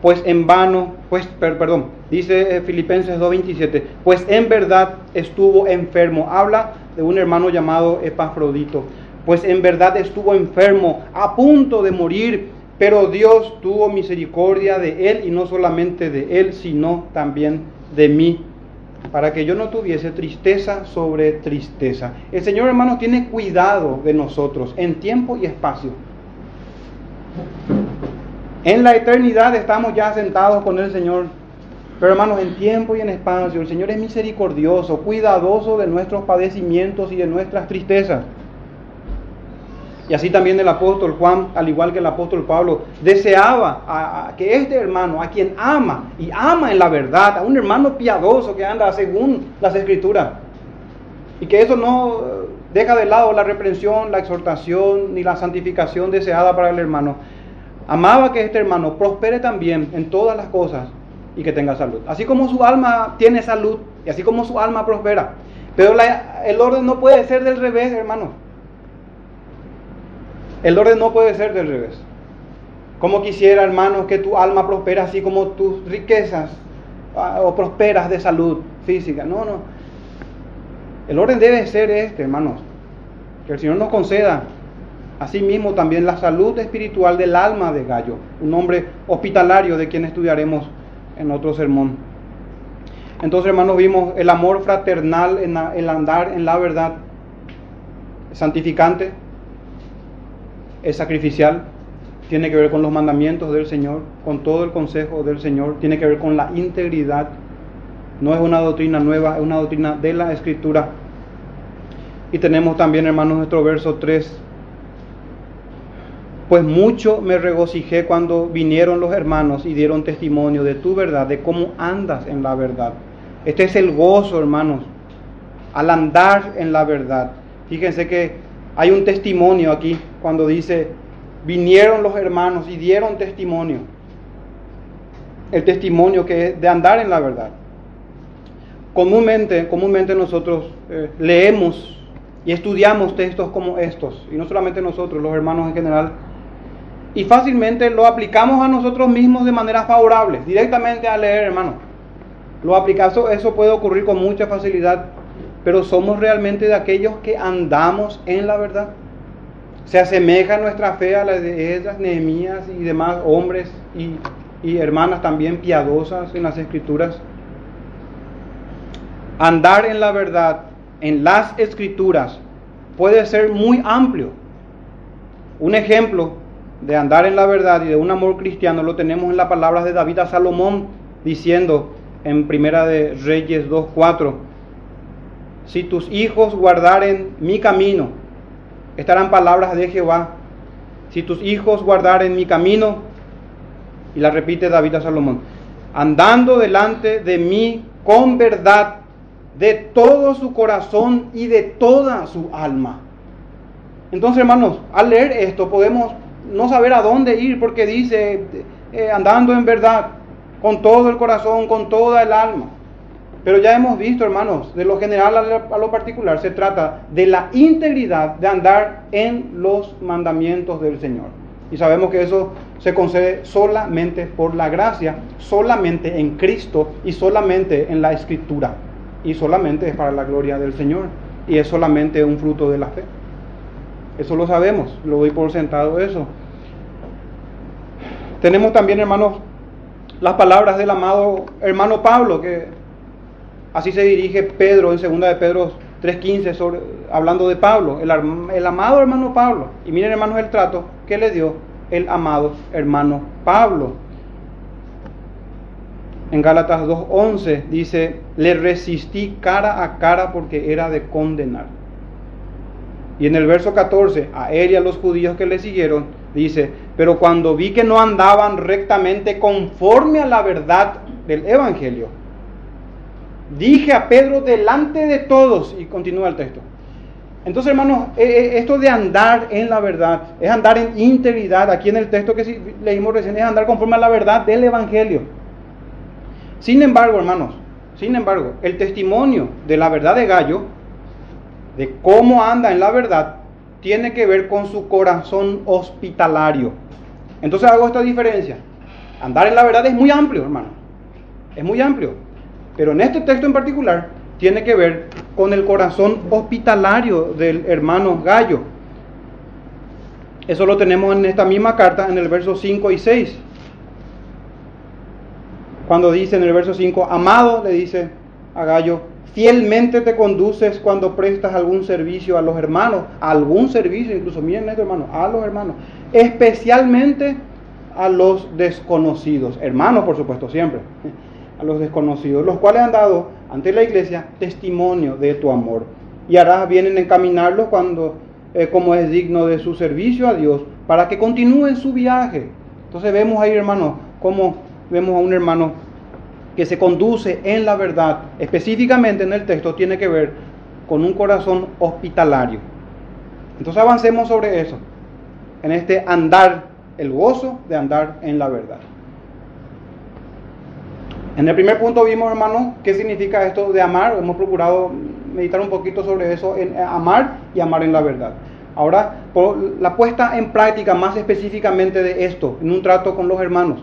pues en vano, pues, perdón, dice eh, Filipenses 2.27, pues en verdad estuvo enfermo. Habla de un hermano llamado Epafrodito, pues en verdad estuvo enfermo, a punto de morir, pero Dios tuvo misericordia de él y no solamente de él, sino también de mí, para que yo no tuviese tristeza sobre tristeza. El Señor hermano tiene cuidado de nosotros en tiempo y espacio. En la eternidad estamos ya sentados con el Señor. Pero hermanos, en tiempo y en espacio, el Señor es misericordioso, cuidadoso de nuestros padecimientos y de nuestras tristezas. Y así también el apóstol Juan, al igual que el apóstol Pablo, deseaba que este hermano, a quien ama y ama en la verdad, a un hermano piadoso que anda según las escrituras, y que eso no deja de lado la reprensión, la exhortación ni la santificación deseada para el hermano, Amaba que este hermano prospere también en todas las cosas y que tenga salud. Así como su alma tiene salud y así como su alma prospera. Pero el orden no puede ser del revés, hermano. El orden no puede ser del revés. Como quisiera, hermano, que tu alma prospera así como tus riquezas ah, o prosperas de salud física. No, no. El orden debe ser este, hermanos. Que el Señor nos conceda Asimismo también la salud espiritual del alma de Gallo, un hombre hospitalario de quien estudiaremos en otro sermón. Entonces, hermanos, vimos el amor fraternal, en el andar en la verdad, santificante, es sacrificial, tiene que ver con los mandamientos del Señor, con todo el consejo del Señor, tiene que ver con la integridad. No es una doctrina nueva, es una doctrina de la Escritura. Y tenemos también, hermanos, nuestro verso 3, pues mucho me regocijé cuando vinieron los hermanos y dieron testimonio de tu verdad, de cómo andas en la verdad. Este es el gozo, hermanos, al andar en la verdad. Fíjense que hay un testimonio aquí cuando dice, vinieron los hermanos y dieron testimonio. El testimonio que es de andar en la verdad. Comúnmente, comúnmente nosotros eh, leemos y estudiamos textos como estos, y no solamente nosotros, los hermanos en general, y fácilmente lo aplicamos a nosotros mismos de manera favorable, directamente a leer, hermano. Lo aplicamos, eso puede ocurrir con mucha facilidad, pero somos realmente de aquellos que andamos en la verdad. Se asemeja nuestra fe a la de ellas, Nehemías y demás hombres y, y hermanas también piadosas en las escrituras. Andar en la verdad, en las escrituras, puede ser muy amplio. Un ejemplo de andar en la verdad y de un amor cristiano lo tenemos en las palabras de David a Salomón diciendo en Primera de Reyes 2:4 Si tus hijos guardaren mi camino, estarán palabras de Jehová. Si tus hijos guardaren mi camino, y la repite David a Salomón, andando delante de mí con verdad de todo su corazón y de toda su alma. Entonces, hermanos, al leer esto podemos no saber a dónde ir porque dice, eh, andando en verdad, con todo el corazón, con toda el alma. Pero ya hemos visto, hermanos, de lo general a lo particular, se trata de la integridad de andar en los mandamientos del Señor. Y sabemos que eso se concede solamente por la gracia, solamente en Cristo y solamente en la Escritura. Y solamente es para la gloria del Señor. Y es solamente un fruto de la fe. Eso lo sabemos, lo doy por sentado eso. Tenemos también, hermanos, las palabras del amado hermano Pablo, que así se dirige Pedro en segunda de Pedro 3.15, hablando de Pablo, el, el amado hermano Pablo. Y miren, hermanos, el trato que le dio el amado hermano Pablo. En Gálatas 2.11 dice, le resistí cara a cara porque era de condenar. Y en el verso 14, a él y a los judíos que le siguieron, dice, pero cuando vi que no andaban rectamente conforme a la verdad del Evangelio, dije a Pedro delante de todos, y continúa el texto. Entonces, hermanos, eh, eh, esto de andar en la verdad, es andar en integridad, aquí en el texto que leímos recién, es andar conforme a la verdad del Evangelio. Sin embargo, hermanos, sin embargo, el testimonio de la verdad de Gallo, de cómo anda en la verdad, tiene que ver con su corazón hospitalario. Entonces hago esta diferencia. Andar en la verdad es muy amplio, hermano. Es muy amplio. Pero en este texto en particular tiene que ver con el corazón hospitalario del hermano Gallo. Eso lo tenemos en esta misma carta en el verso 5 y 6. Cuando dice en el verso 5, amado, le dice a Gallo, fielmente te conduces cuando prestas algún servicio a los hermanos, algún servicio, incluso miren esto hermano, a los hermanos, especialmente a los desconocidos, hermanos por supuesto siempre, a los desconocidos, los cuales han dado ante la iglesia testimonio de tu amor y harás bien en encaminarlos cuando, eh, como es digno de su servicio a Dios, para que continúen su viaje. Entonces vemos ahí hermano, como vemos a un hermano que se conduce en la verdad, específicamente en el texto, tiene que ver con un corazón hospitalario. Entonces avancemos sobre eso, en este andar, el gozo de andar en la verdad. En el primer punto vimos, hermanos, qué significa esto de amar. Hemos procurado meditar un poquito sobre eso, en amar y amar en la verdad. Ahora, por la puesta en práctica más específicamente de esto, en un trato con los hermanos.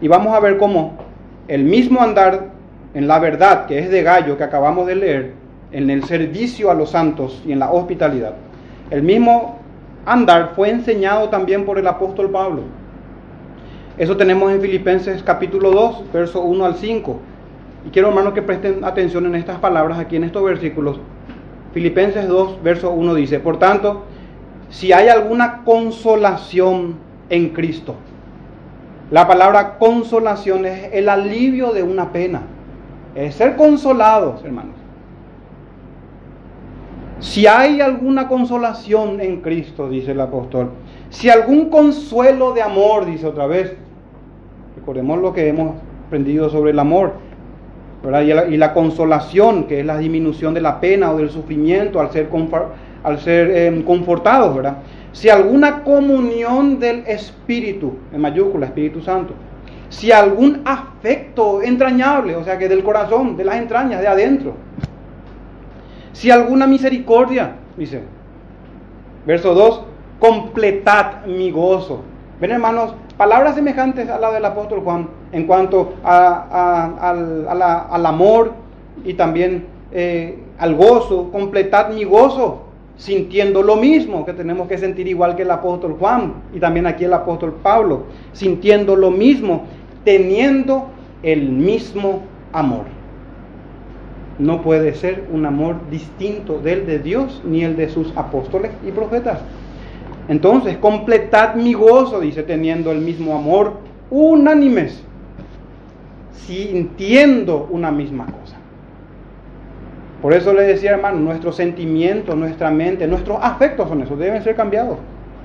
Y vamos a ver cómo el mismo andar en la verdad que es de Gallo que acabamos de leer, en el servicio a los santos y en la hospitalidad, el mismo andar fue enseñado también por el apóstol Pablo. Eso tenemos en Filipenses capítulo 2, verso 1 al 5. Y quiero hermanos que presten atención en estas palabras aquí en estos versículos. Filipenses 2, verso 1 dice, por tanto, si hay alguna consolación en Cristo, la palabra consolación es el alivio de una pena. Es ser consolados, hermanos. Si hay alguna consolación en Cristo, dice el apóstol, si algún consuelo de amor, dice otra vez, recordemos lo que hemos aprendido sobre el amor, Y, la, consolación, que es la disminución de la pena o del sufrimiento al ser, al ser em, confortados, ¿verdad? Si alguna comunión del Espíritu, en mayúscula, Espíritu Santo, si algún afecto entrañable, o sea que del corazón, de las entrañas, de adentro, si alguna misericordia, dice, verso 2, completad mi gozo. Ven hermanos, palabras semejantes a la del apóstol Juan en cuanto al, amor y también eh, al gozo, completad mi gozo sintiendo lo mismo, que tenemos que sentir igual que el apóstol Juan y también aquí el apóstol Pablo, sintiendo lo mismo, teniendo el mismo amor. No puede ser un amor distinto del de Dios ni el de sus apóstoles y profetas. Entonces, completad mi gozo, dice, teniendo el mismo amor, unánimes, sintiendo una misma cosa. Por eso le decía, hermano, nuestros sentimientos, nuestra mente, nuestros afectos son esos, deben ser cambiados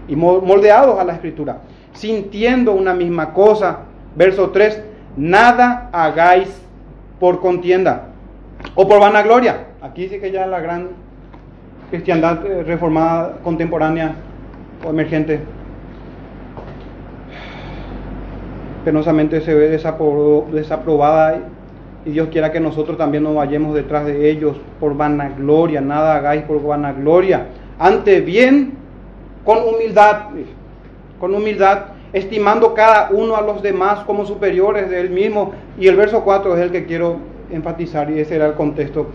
y moldeados a la escritura. Sintiendo una misma cosa. Verso 3, nada hagáis por contienda O por vanagloria. Aquí sí que ya la gran cristiandad eh, reformada contemporánea o emergente penosamente se ve desaprobada y Dios quiera que nosotros también nos vayamos detrás de ellos por vanagloria, nada hagáis por vanagloria, ante bien con humildad, con humildad, estimando cada uno a los demás como superiores de él mismo. Y el verso 4 es el que quiero enfatizar y ese era el contexto.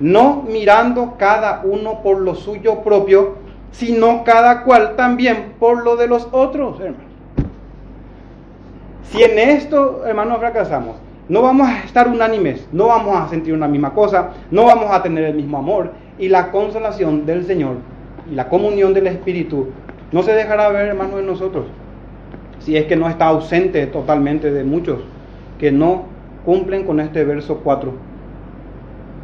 No mirando cada uno por lo suyo propio, sino cada cual también por lo de los otros, hermanos. Si en esto, hermanos, fracasamos, no vamos a estar unánimes, no vamos a sentir una misma cosa, no vamos a tener el mismo amor y la consolación del Señor y la comunión del Espíritu no se dejará ver, hermanos, en nosotros. Si es que no está ausente totalmente de muchos que no cumplen con este verso 4.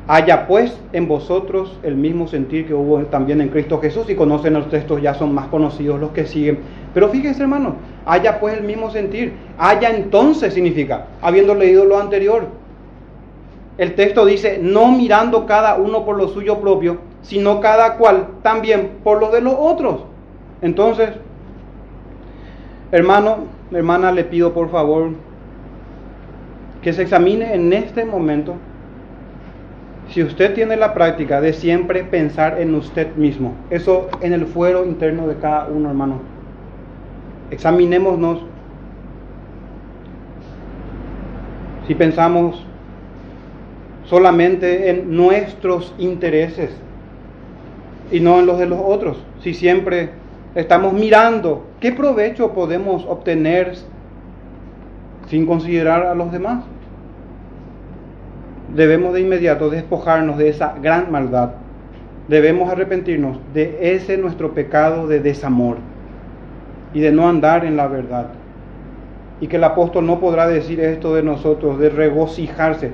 Haya pues en vosotros el mismo sentir que hubo también en Cristo Jesús y conocen los textos, ya son más conocidos los que siguen. Pero fíjense hermanos, haya pues el mismo sentir. Haya entonces significa, habiendo leído lo anterior. El texto dice, no mirando cada uno por lo suyo propio, sino cada cual también por lo de los otros. Entonces, hermano, hermana, le pido por favor que se examine en este momento si usted tiene la práctica de siempre pensar en usted mismo, eso en el fuero interno de cada uno, hermano, examinémonos. Si pensamos solamente en nuestros intereses y no en los de los otros, si siempre estamos mirando qué provecho podemos obtener sin considerar a los demás debemos de inmediato despojarnos de esa gran maldad. Debemos arrepentirnos de ese nuestro pecado de desamor y de no andar en la verdad. Y que el apóstol no podrá decir esto de nosotros, de regocijarse,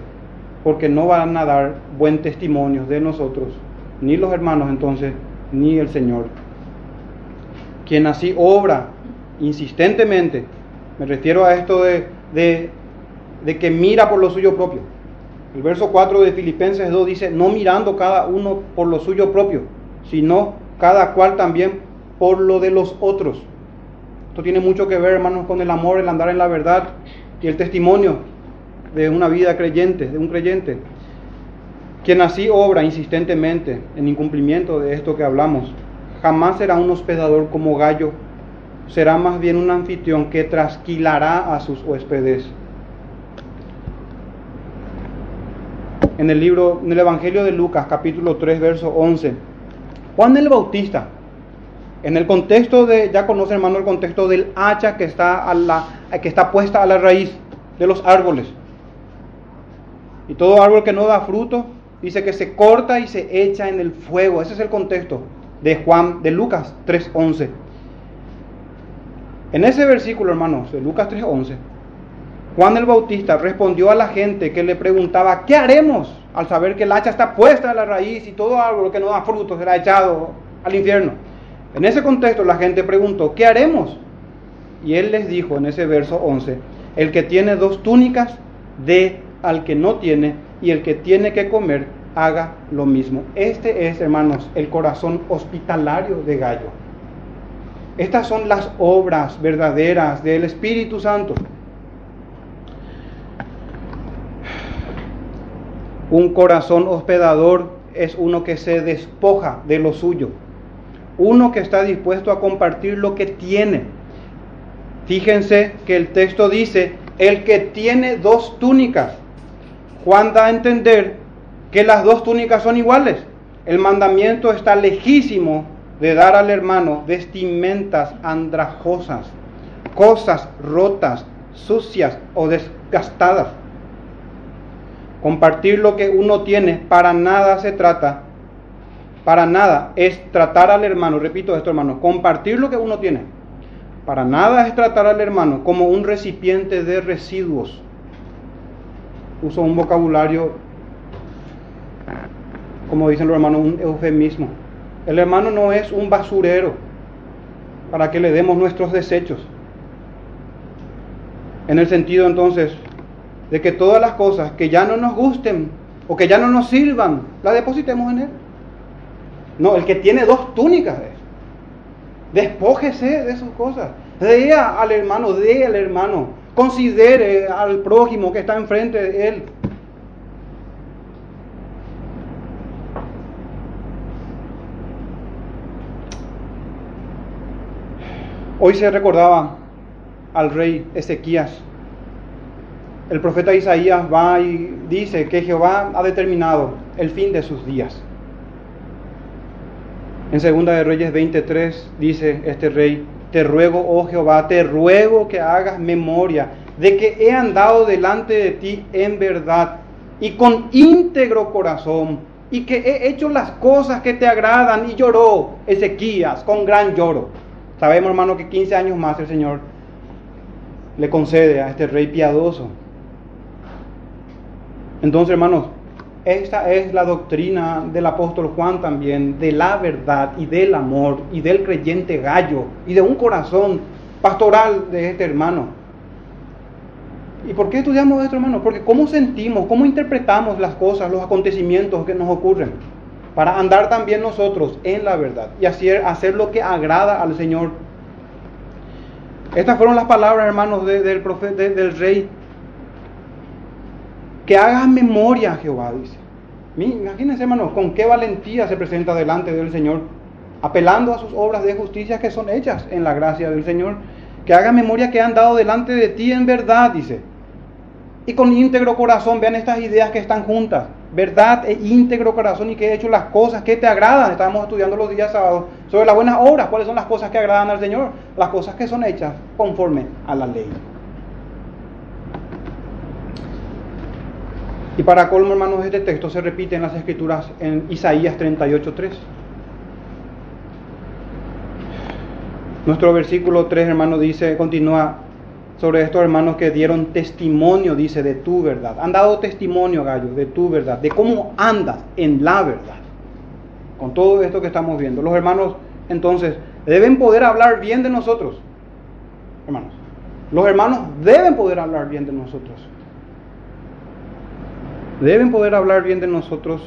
porque no van a dar buen testimonio de nosotros, ni los hermanos entonces, ni el Señor. Quien así obra insistentemente, me refiero a esto de, de, que mira por lo suyo propio, el verso 4 de Filipenses 2 dice, no mirando cada uno por lo suyo propio, sino cada cual también por lo de los otros. Esto tiene mucho que ver, hermanos, con el amor, el andar en la verdad y el testimonio de una vida creyente, de un creyente. Quien así obra insistentemente en incumplimiento de esto que hablamos, jamás será un hospedador como gallo, será más bien un anfitrión que trasquilará a sus huéspedes. En el libro, en el Evangelio de Lucas, capítulo 3, verso 11. Juan el Bautista, en el contexto de, ya conoce hermano el contexto del hacha que está, a la, que está puesta a la raíz de los árboles. Y todo árbol que no da fruto, dice que se corta y se echa en el fuego. Ese es el contexto de Juan, de Lucas 3.11. En ese versículo, hermanos, de Lucas 3.11, Juan el Bautista respondió a la gente que le preguntaba, ¿qué haremos? Al saber que el hacha está puesta a la raíz y todo árbol que no da fruto será echado al infierno. En ese contexto la gente preguntó, ¿qué haremos? Y él les dijo en ese verso 11, el que tiene dos túnicas, dé al que no tiene, y el que tiene que comer, haga lo mismo. Este es, hermanos, el corazón hospitalario de Gallo. Estas son las obras verdaderas del Espíritu Santo. Un corazón hospedador es uno que se despoja de lo suyo, uno que está dispuesto a compartir lo que tiene. Fíjense que el texto dice, el que tiene dos túnicas. Juan da a entender que las dos túnicas son iguales. El mandamiento está lejísimo de dar al hermano vestimentas andrajosas, cosas rotas, sucias o desgastadas. Compartir lo que uno tiene para nada se trata, para nada es tratar al hermano, repito esto hermano, compartir lo que uno tiene, para nada es tratar al hermano como un recipiente de residuos. Uso un vocabulario, como dicen los hermanos, un eufemismo. El hermano no es un basurero para que le demos nuestros desechos. En el sentido entonces de que todas las cosas que ya no nos gusten o que ya no nos sirvan, la depositemos en Él. No, el que tiene dos túnicas, despójese de sus cosas. Dé al hermano, dé al hermano. Considere al prójimo que está enfrente de él. Hoy se recordaba al rey Ezequías. El profeta Isaías va y dice que Jehová ha determinado el fin de sus días. En Segunda de Reyes 23 dice este rey, te ruego, oh Jehová, te ruego que hagas memoria de que he andado delante de ti en verdad y con íntegro corazón y que he hecho las cosas que te agradan y lloró Ezequías con gran lloro. Sabemos, hermano, que 15 años más el Señor le concede a este rey piadoso. Entonces, hermanos, esta es la doctrina del apóstol Juan también, de la verdad y del amor y del creyente gallo y de un corazón pastoral de este hermano. ¿Y por qué estudiamos esto, hermano? Porque cómo sentimos, cómo interpretamos las cosas, los acontecimientos que nos ocurren, para andar también nosotros en la verdad y hacer, hacer lo que agrada al Señor. Estas fueron las palabras, hermanos, del, del rey que hagas memoria, Jehová, dice. Imagínense, hermanos, con qué valentía se presenta delante del Señor, apelando a sus obras de justicia que son hechas en la gracia del Señor. Que haga memoria que han dado delante de ti en verdad, dice. Y con íntegro corazón, vean estas ideas que están juntas. Verdad e íntegro corazón y que he hecho las cosas que te agradan. Estábamos estudiando los días sábados sobre las buenas obras. ¿Cuáles son las cosas que agradan al Señor? Las cosas que son hechas conforme a la ley. Y para colmo, hermanos, este texto se repite en las escrituras en Isaías 38.3. Nuestro versículo 3, hermano, dice, continúa sobre estos hermanos que dieron testimonio, dice, de tu verdad. Han dado testimonio, gallo, de tu verdad, de cómo andas en la verdad. Con todo esto que estamos viendo. Los hermanos, entonces, deben poder hablar bien de nosotros. Hermanos, los hermanos deben poder hablar bien de nosotros deben poder hablar bien de nosotros.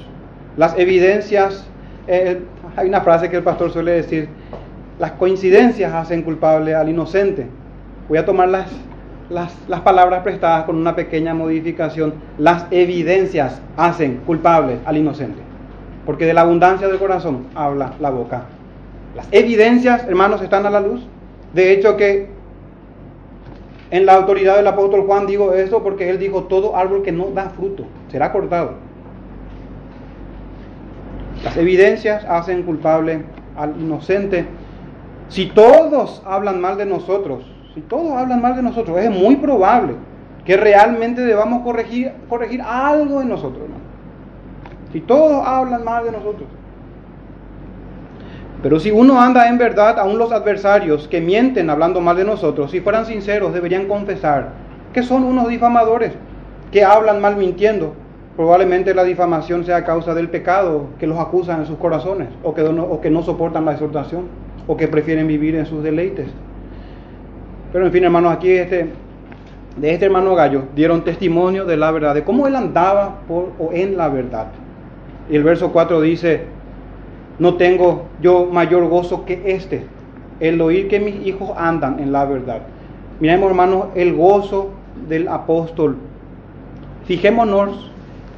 Las evidencias, eh, hay una frase que el pastor suele decir, las coincidencias hacen culpable al inocente. Voy a tomar las, las, palabras prestadas con una pequeña modificación. Las evidencias hacen culpable al inocente. Porque de la abundancia del corazón habla la boca. Las evidencias, hermanos, están a la luz. De hecho que en la autoridad del apóstol Juan digo esto porque él dijo, todo árbol que no da fruto será cortado. Las evidencias hacen culpable al inocente. Si todos hablan mal de nosotros, si todos hablan mal de nosotros, es muy probable que realmente debamos corregir, corregir algo en nosotros. Si todos hablan mal de nosotros. Pero si uno anda en verdad, aún los adversarios que mienten hablando mal de nosotros, si fueran sinceros, deberían confesar que son unos difamadores, que hablan mal mintiendo. Probablemente la difamación sea causa del pecado que los acusan en sus corazones, o que no, o que no soportan la exhortación, o que prefieren vivir en sus deleites. Pero en fin, hermanos, aquí este, de este hermano Gallo dieron testimonio de la verdad, de cómo él andaba por o en la verdad. Y el verso 4 dice, no tengo yo mayor gozo que este, el oír que mis hijos andan en la verdad. Miremos, hermanos, el gozo del apóstol. Fijémonos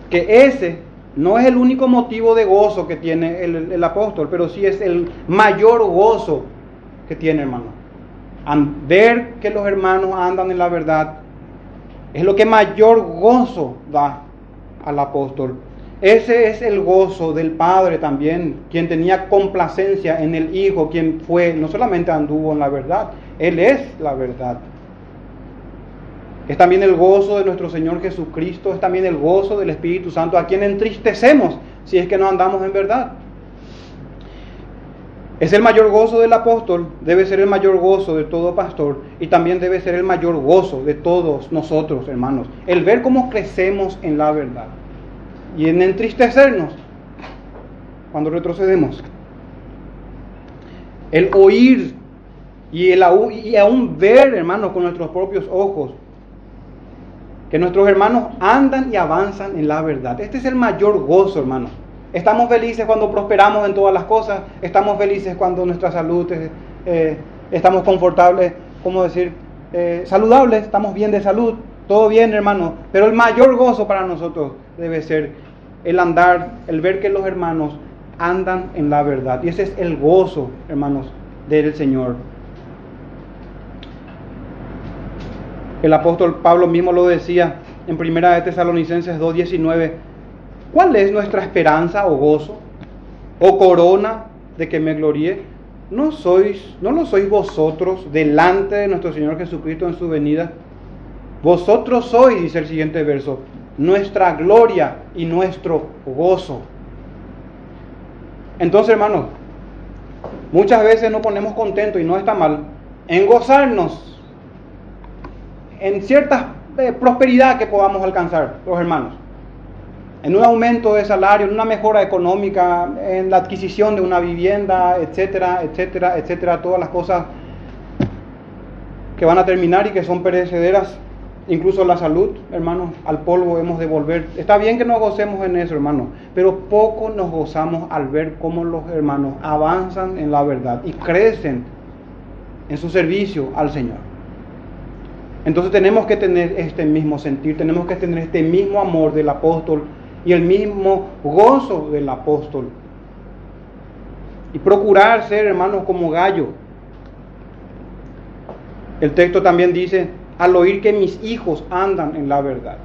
que ese no es el único motivo de gozo que tiene el, apóstol, pero sí es el mayor gozo que tiene, hermano. Ver que los hermanos andan en la verdad es lo que mayor gozo da al apóstol. Ese es el gozo del Padre también, quien tenía complacencia en el Hijo, quien fue, no solamente anduvo en la verdad, Él es la verdad. Es también el gozo de nuestro Señor Jesucristo, es también el gozo del Espíritu Santo, a quien entristecemos si es que no andamos en verdad. Es el mayor gozo del apóstol, debe ser el mayor gozo de todo pastor y también debe ser el mayor gozo de todos nosotros, hermanos, el ver cómo crecemos en la verdad y en entristecernos cuando retrocedemos. El oír y, el, y aún ver, hermanos, con nuestros propios ojos que nuestros hermanos andan y avanzan en la verdad. Este es el mayor gozo, hermanos. Estamos felices cuando prosperamos en todas las cosas, estamos felices cuando nuestra salud, eh, estamos confortables, ¿cómo decir? Eh, saludables, estamos bien de salud, todo bien, hermanos. Pero el mayor gozo para nosotros debe ser el andar, el ver que los hermanos andan en la verdad. Y ese es el gozo, hermanos, del Señor. El apóstol Pablo mismo lo decía en primera de Tesalonicenses 2:19. ¿Cuál es nuestra esperanza o gozo o corona de que me gloríe? ¿No sois, no lo sois vosotros delante de nuestro Señor Jesucristo en su venida? Vosotros sois, dice el siguiente verso, nuestra gloria y nuestro gozo. Entonces, hermanos, muchas veces nos ponemos contentos y no está mal en gozarnos en cierta eh, prosperidad que podamos alcanzar, los hermanos. En un aumento de salario, en una mejora económica, en la adquisición de una vivienda, etcétera, etcétera, etcétera, todas las cosas que van a terminar y que son perecederas incluso la salud, hermanos, al polvo hemos de volver. Está bien que nos gocemos en eso, hermanos, pero poco nos gozamos al ver cómo los hermanos avanzan en la verdad y crecen en su servicio al Señor. Entonces tenemos que tener este mismo sentir, tenemos que tener este mismo amor del apóstol y el mismo gozo del apóstol. Y procurar ser, hermanos, como gallo. El texto también dice, al oír que mis hijos andan en la verdad.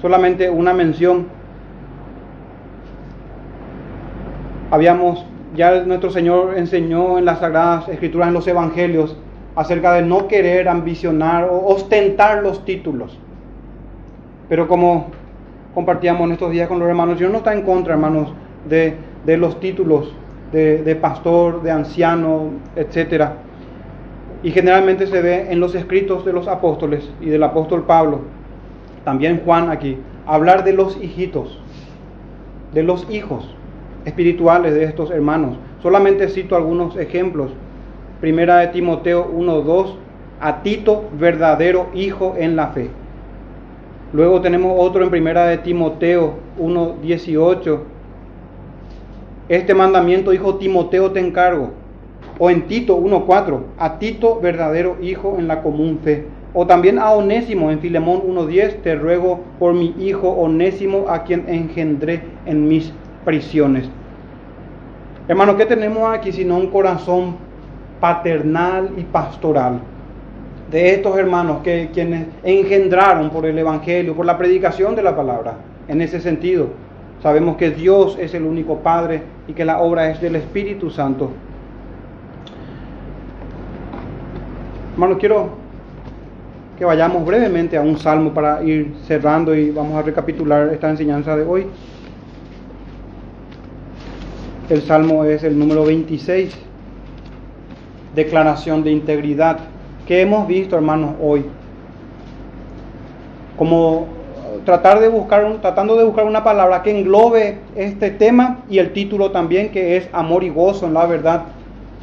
Solamente una mención. Habíamos, ya nuestro Señor enseñó en las Sagradas Escrituras, en los Evangelios, acerca de no querer ambicionar o ostentar los títulos. Pero como compartíamos en estos días con los hermanos, yo no está en contra, hermanos, de, los títulos de, de pastor, de anciano, etcétera y generalmente se ve en los escritos de los apóstoles y del apóstol Pablo, también Juan aquí, hablar de los hijitos, de los hijos espirituales de estos hermanos. Solamente cito algunos ejemplos. Primera de Timoteo 1.2, a Tito, verdadero hijo en la fe. Luego tenemos otro en Primera de Timoteo 1.18. Este mandamiento, hijo Timoteo, te encargo o en Tito 1.4, a Tito verdadero hijo en la común fe. O también a Onésimo en Filemón 1.10, te ruego por mi hijo Onésimo a quien engendré en mis prisiones. Hermano, ¿qué tenemos aquí sino un corazón paternal y pastoral? De estos hermanos que quienes engendraron por el Evangelio, por la predicación de la palabra, en ese sentido. Sabemos que Dios es el único Padre y que la obra es del Espíritu Santo. Hermanos, quiero que vayamos brevemente a un salmo para ir cerrando y vamos a recapitular esta enseñanza de hoy. El salmo es el número 26, declaración de integridad, que hemos visto, hermanos, hoy. Como tratar de buscar, tratando de buscar una palabra que englobe este tema y el título también, que es amor y gozo en la verdad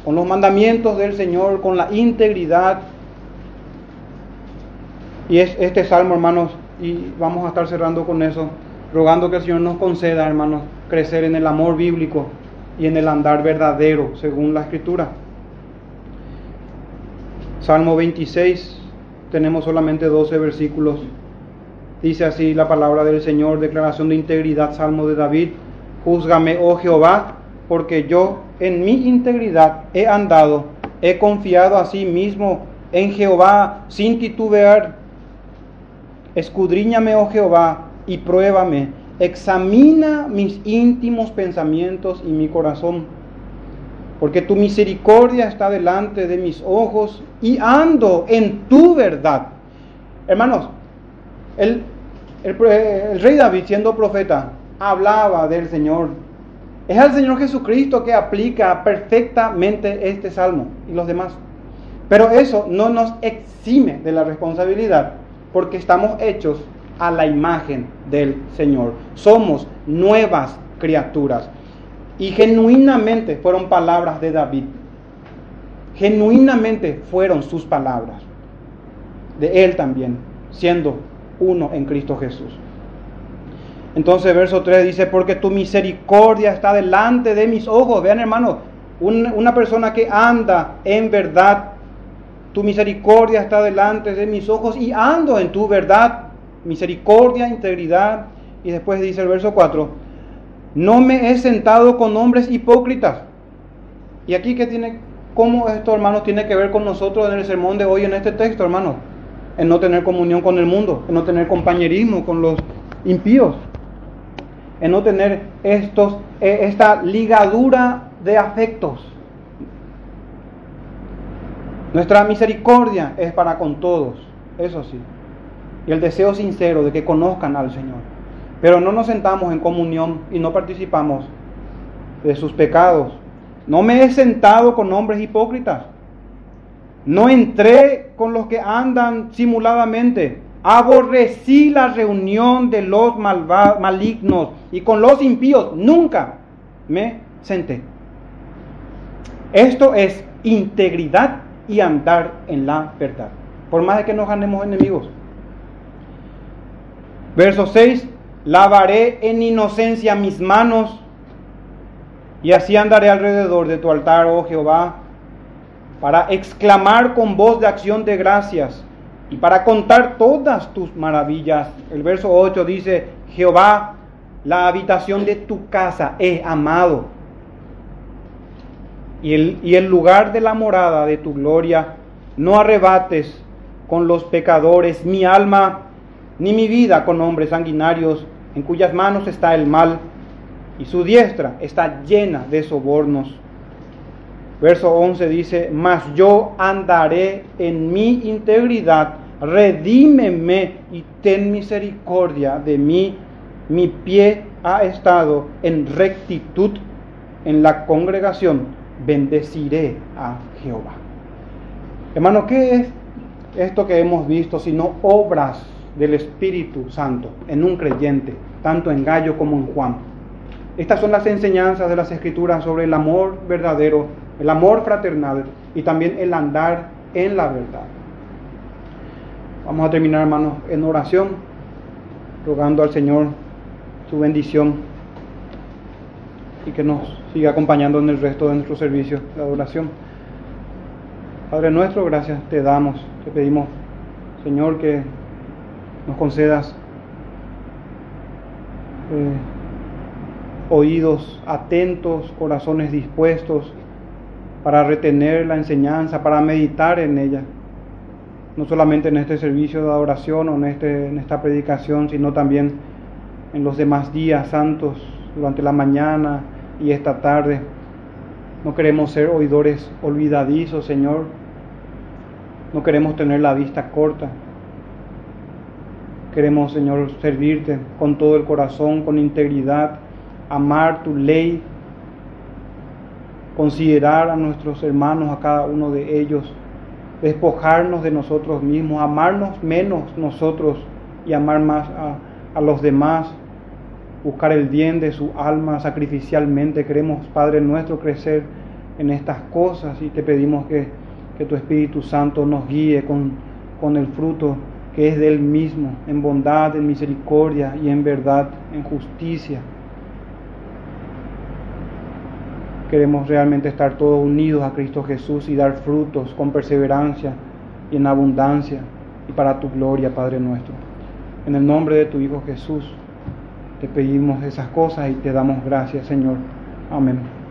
con los mandamientos del Señor, con la integridad. Y es este salmo, hermanos, y vamos a estar cerrando con eso, rogando que el Señor nos conceda, hermanos, crecer en el amor bíblico y en el andar verdadero, según la Escritura. Salmo 26, tenemos solamente 12 versículos. Dice así la palabra del Señor, declaración de integridad, Salmo de David. Júzgame, oh Jehová, porque yo en mi integridad he andado, he confiado a sí mismo en Jehová sin titubear. Escudriñame, oh Jehová, y pruébame. Examina mis íntimos pensamientos y mi corazón. Porque tu misericordia está delante de mis ojos y ando en tu verdad. Hermanos, el, el rey David, siendo profeta, hablaba del Señor es el Señor Jesucristo que aplica perfectamente este salmo y los demás. Pero eso no nos exime de la responsabilidad porque estamos hechos a la imagen del Señor. Somos nuevas criaturas. Y genuinamente fueron palabras de David. Genuinamente fueron sus palabras. De él también, siendo uno en Cristo Jesús. Entonces verso 3 dice, porque tu misericordia está delante de mis ojos. Vean hermanos, una persona que anda en verdad, tu misericordia está delante de mis ojos y ando en tu verdad, misericordia, integridad. Y después dice el verso 4, no me he sentado con hombres hipócritas. Y aquí que tiene, cómo esto hermanos tiene que ver con nosotros en el sermón de hoy en este texto, hermanos, en no tener comunión con el mundo, en no tener compañerismo con los impíos en no tener estos, eh, esta ligadura de afectos. Nuestra misericordia es para con todos, eso sí. Y el deseo sincero de que conozcan al Señor. Pero no nos sentamos en comunión y no participamos de sus pecados. No me he sentado con hombres hipócritas. No entré con los que andan simuladamente Aborrecí la reunión de los malignos y con los impíos nunca me senté. Esto es integridad y andar en la verdad. Por más de que nos ganemos enemigos. Verso 6. Lavaré en inocencia mis manos y así andaré alrededor de tu altar, oh Jehová, para exclamar con voz de acción de gracias y para contar todas tus maravillas. El verso 8 dice, Jehová, la habitación de tu casa he amado. Y el, y el lugar de la morada de tu gloria, no arrebates con los pecadores mi alma, ni mi vida con hombres sanguinarios, en cuyas manos está el mal, y su diestra está llena de sobornos. Verso 11 dice, mas yo andaré en mi integridad redímeme y ten misericordia de mí. Mi pie ha estado en rectitud en la congregación, bendeciré a Jehová. Hermano, ¿qué es esto que hemos visto sino obras del Espíritu Santo en un creyente, tanto en Gallo como en Juan? Estas son las enseñanzas de las Escrituras sobre el amor verdadero, el amor fraternal y también el andar en la verdad. Vamos a terminar, hermanos, en oración, rogando al Señor su bendición y que nos siga acompañando en el resto de nuestro servicio de adoración. Padre nuestro, gracias te damos, te pedimos, Señor, que nos concedas eh, oídos atentos, corazones dispuestos para retener la enseñanza, para meditar en ella no solamente en este servicio de adoración o en, este, en esta predicación, sino también en los demás días santos, durante la mañana y esta tarde. No queremos ser oidores olvidadizos, Señor. No queremos tener la vista corta. Queremos, Señor, servirte con todo el corazón, con integridad, amar tu ley, considerar a nuestros hermanos, a cada uno de ellos despojarnos de nosotros mismos, amarnos menos nosotros y amar más a, los demás, buscar el bien de su alma sacrificialmente. Queremos, Padre nuestro, crecer en estas cosas y te pedimos que, que tu Espíritu Santo nos guíe con, con el fruto que es de Él mismo, en bondad, en misericordia y en verdad, en justicia. Queremos realmente estar todos unidos a Cristo Jesús y dar frutos con perseverancia y en abundancia y para tu gloria, Padre nuestro. En el nombre de tu Hijo Jesús, te pedimos esas cosas y te damos gracias, Señor. Amén.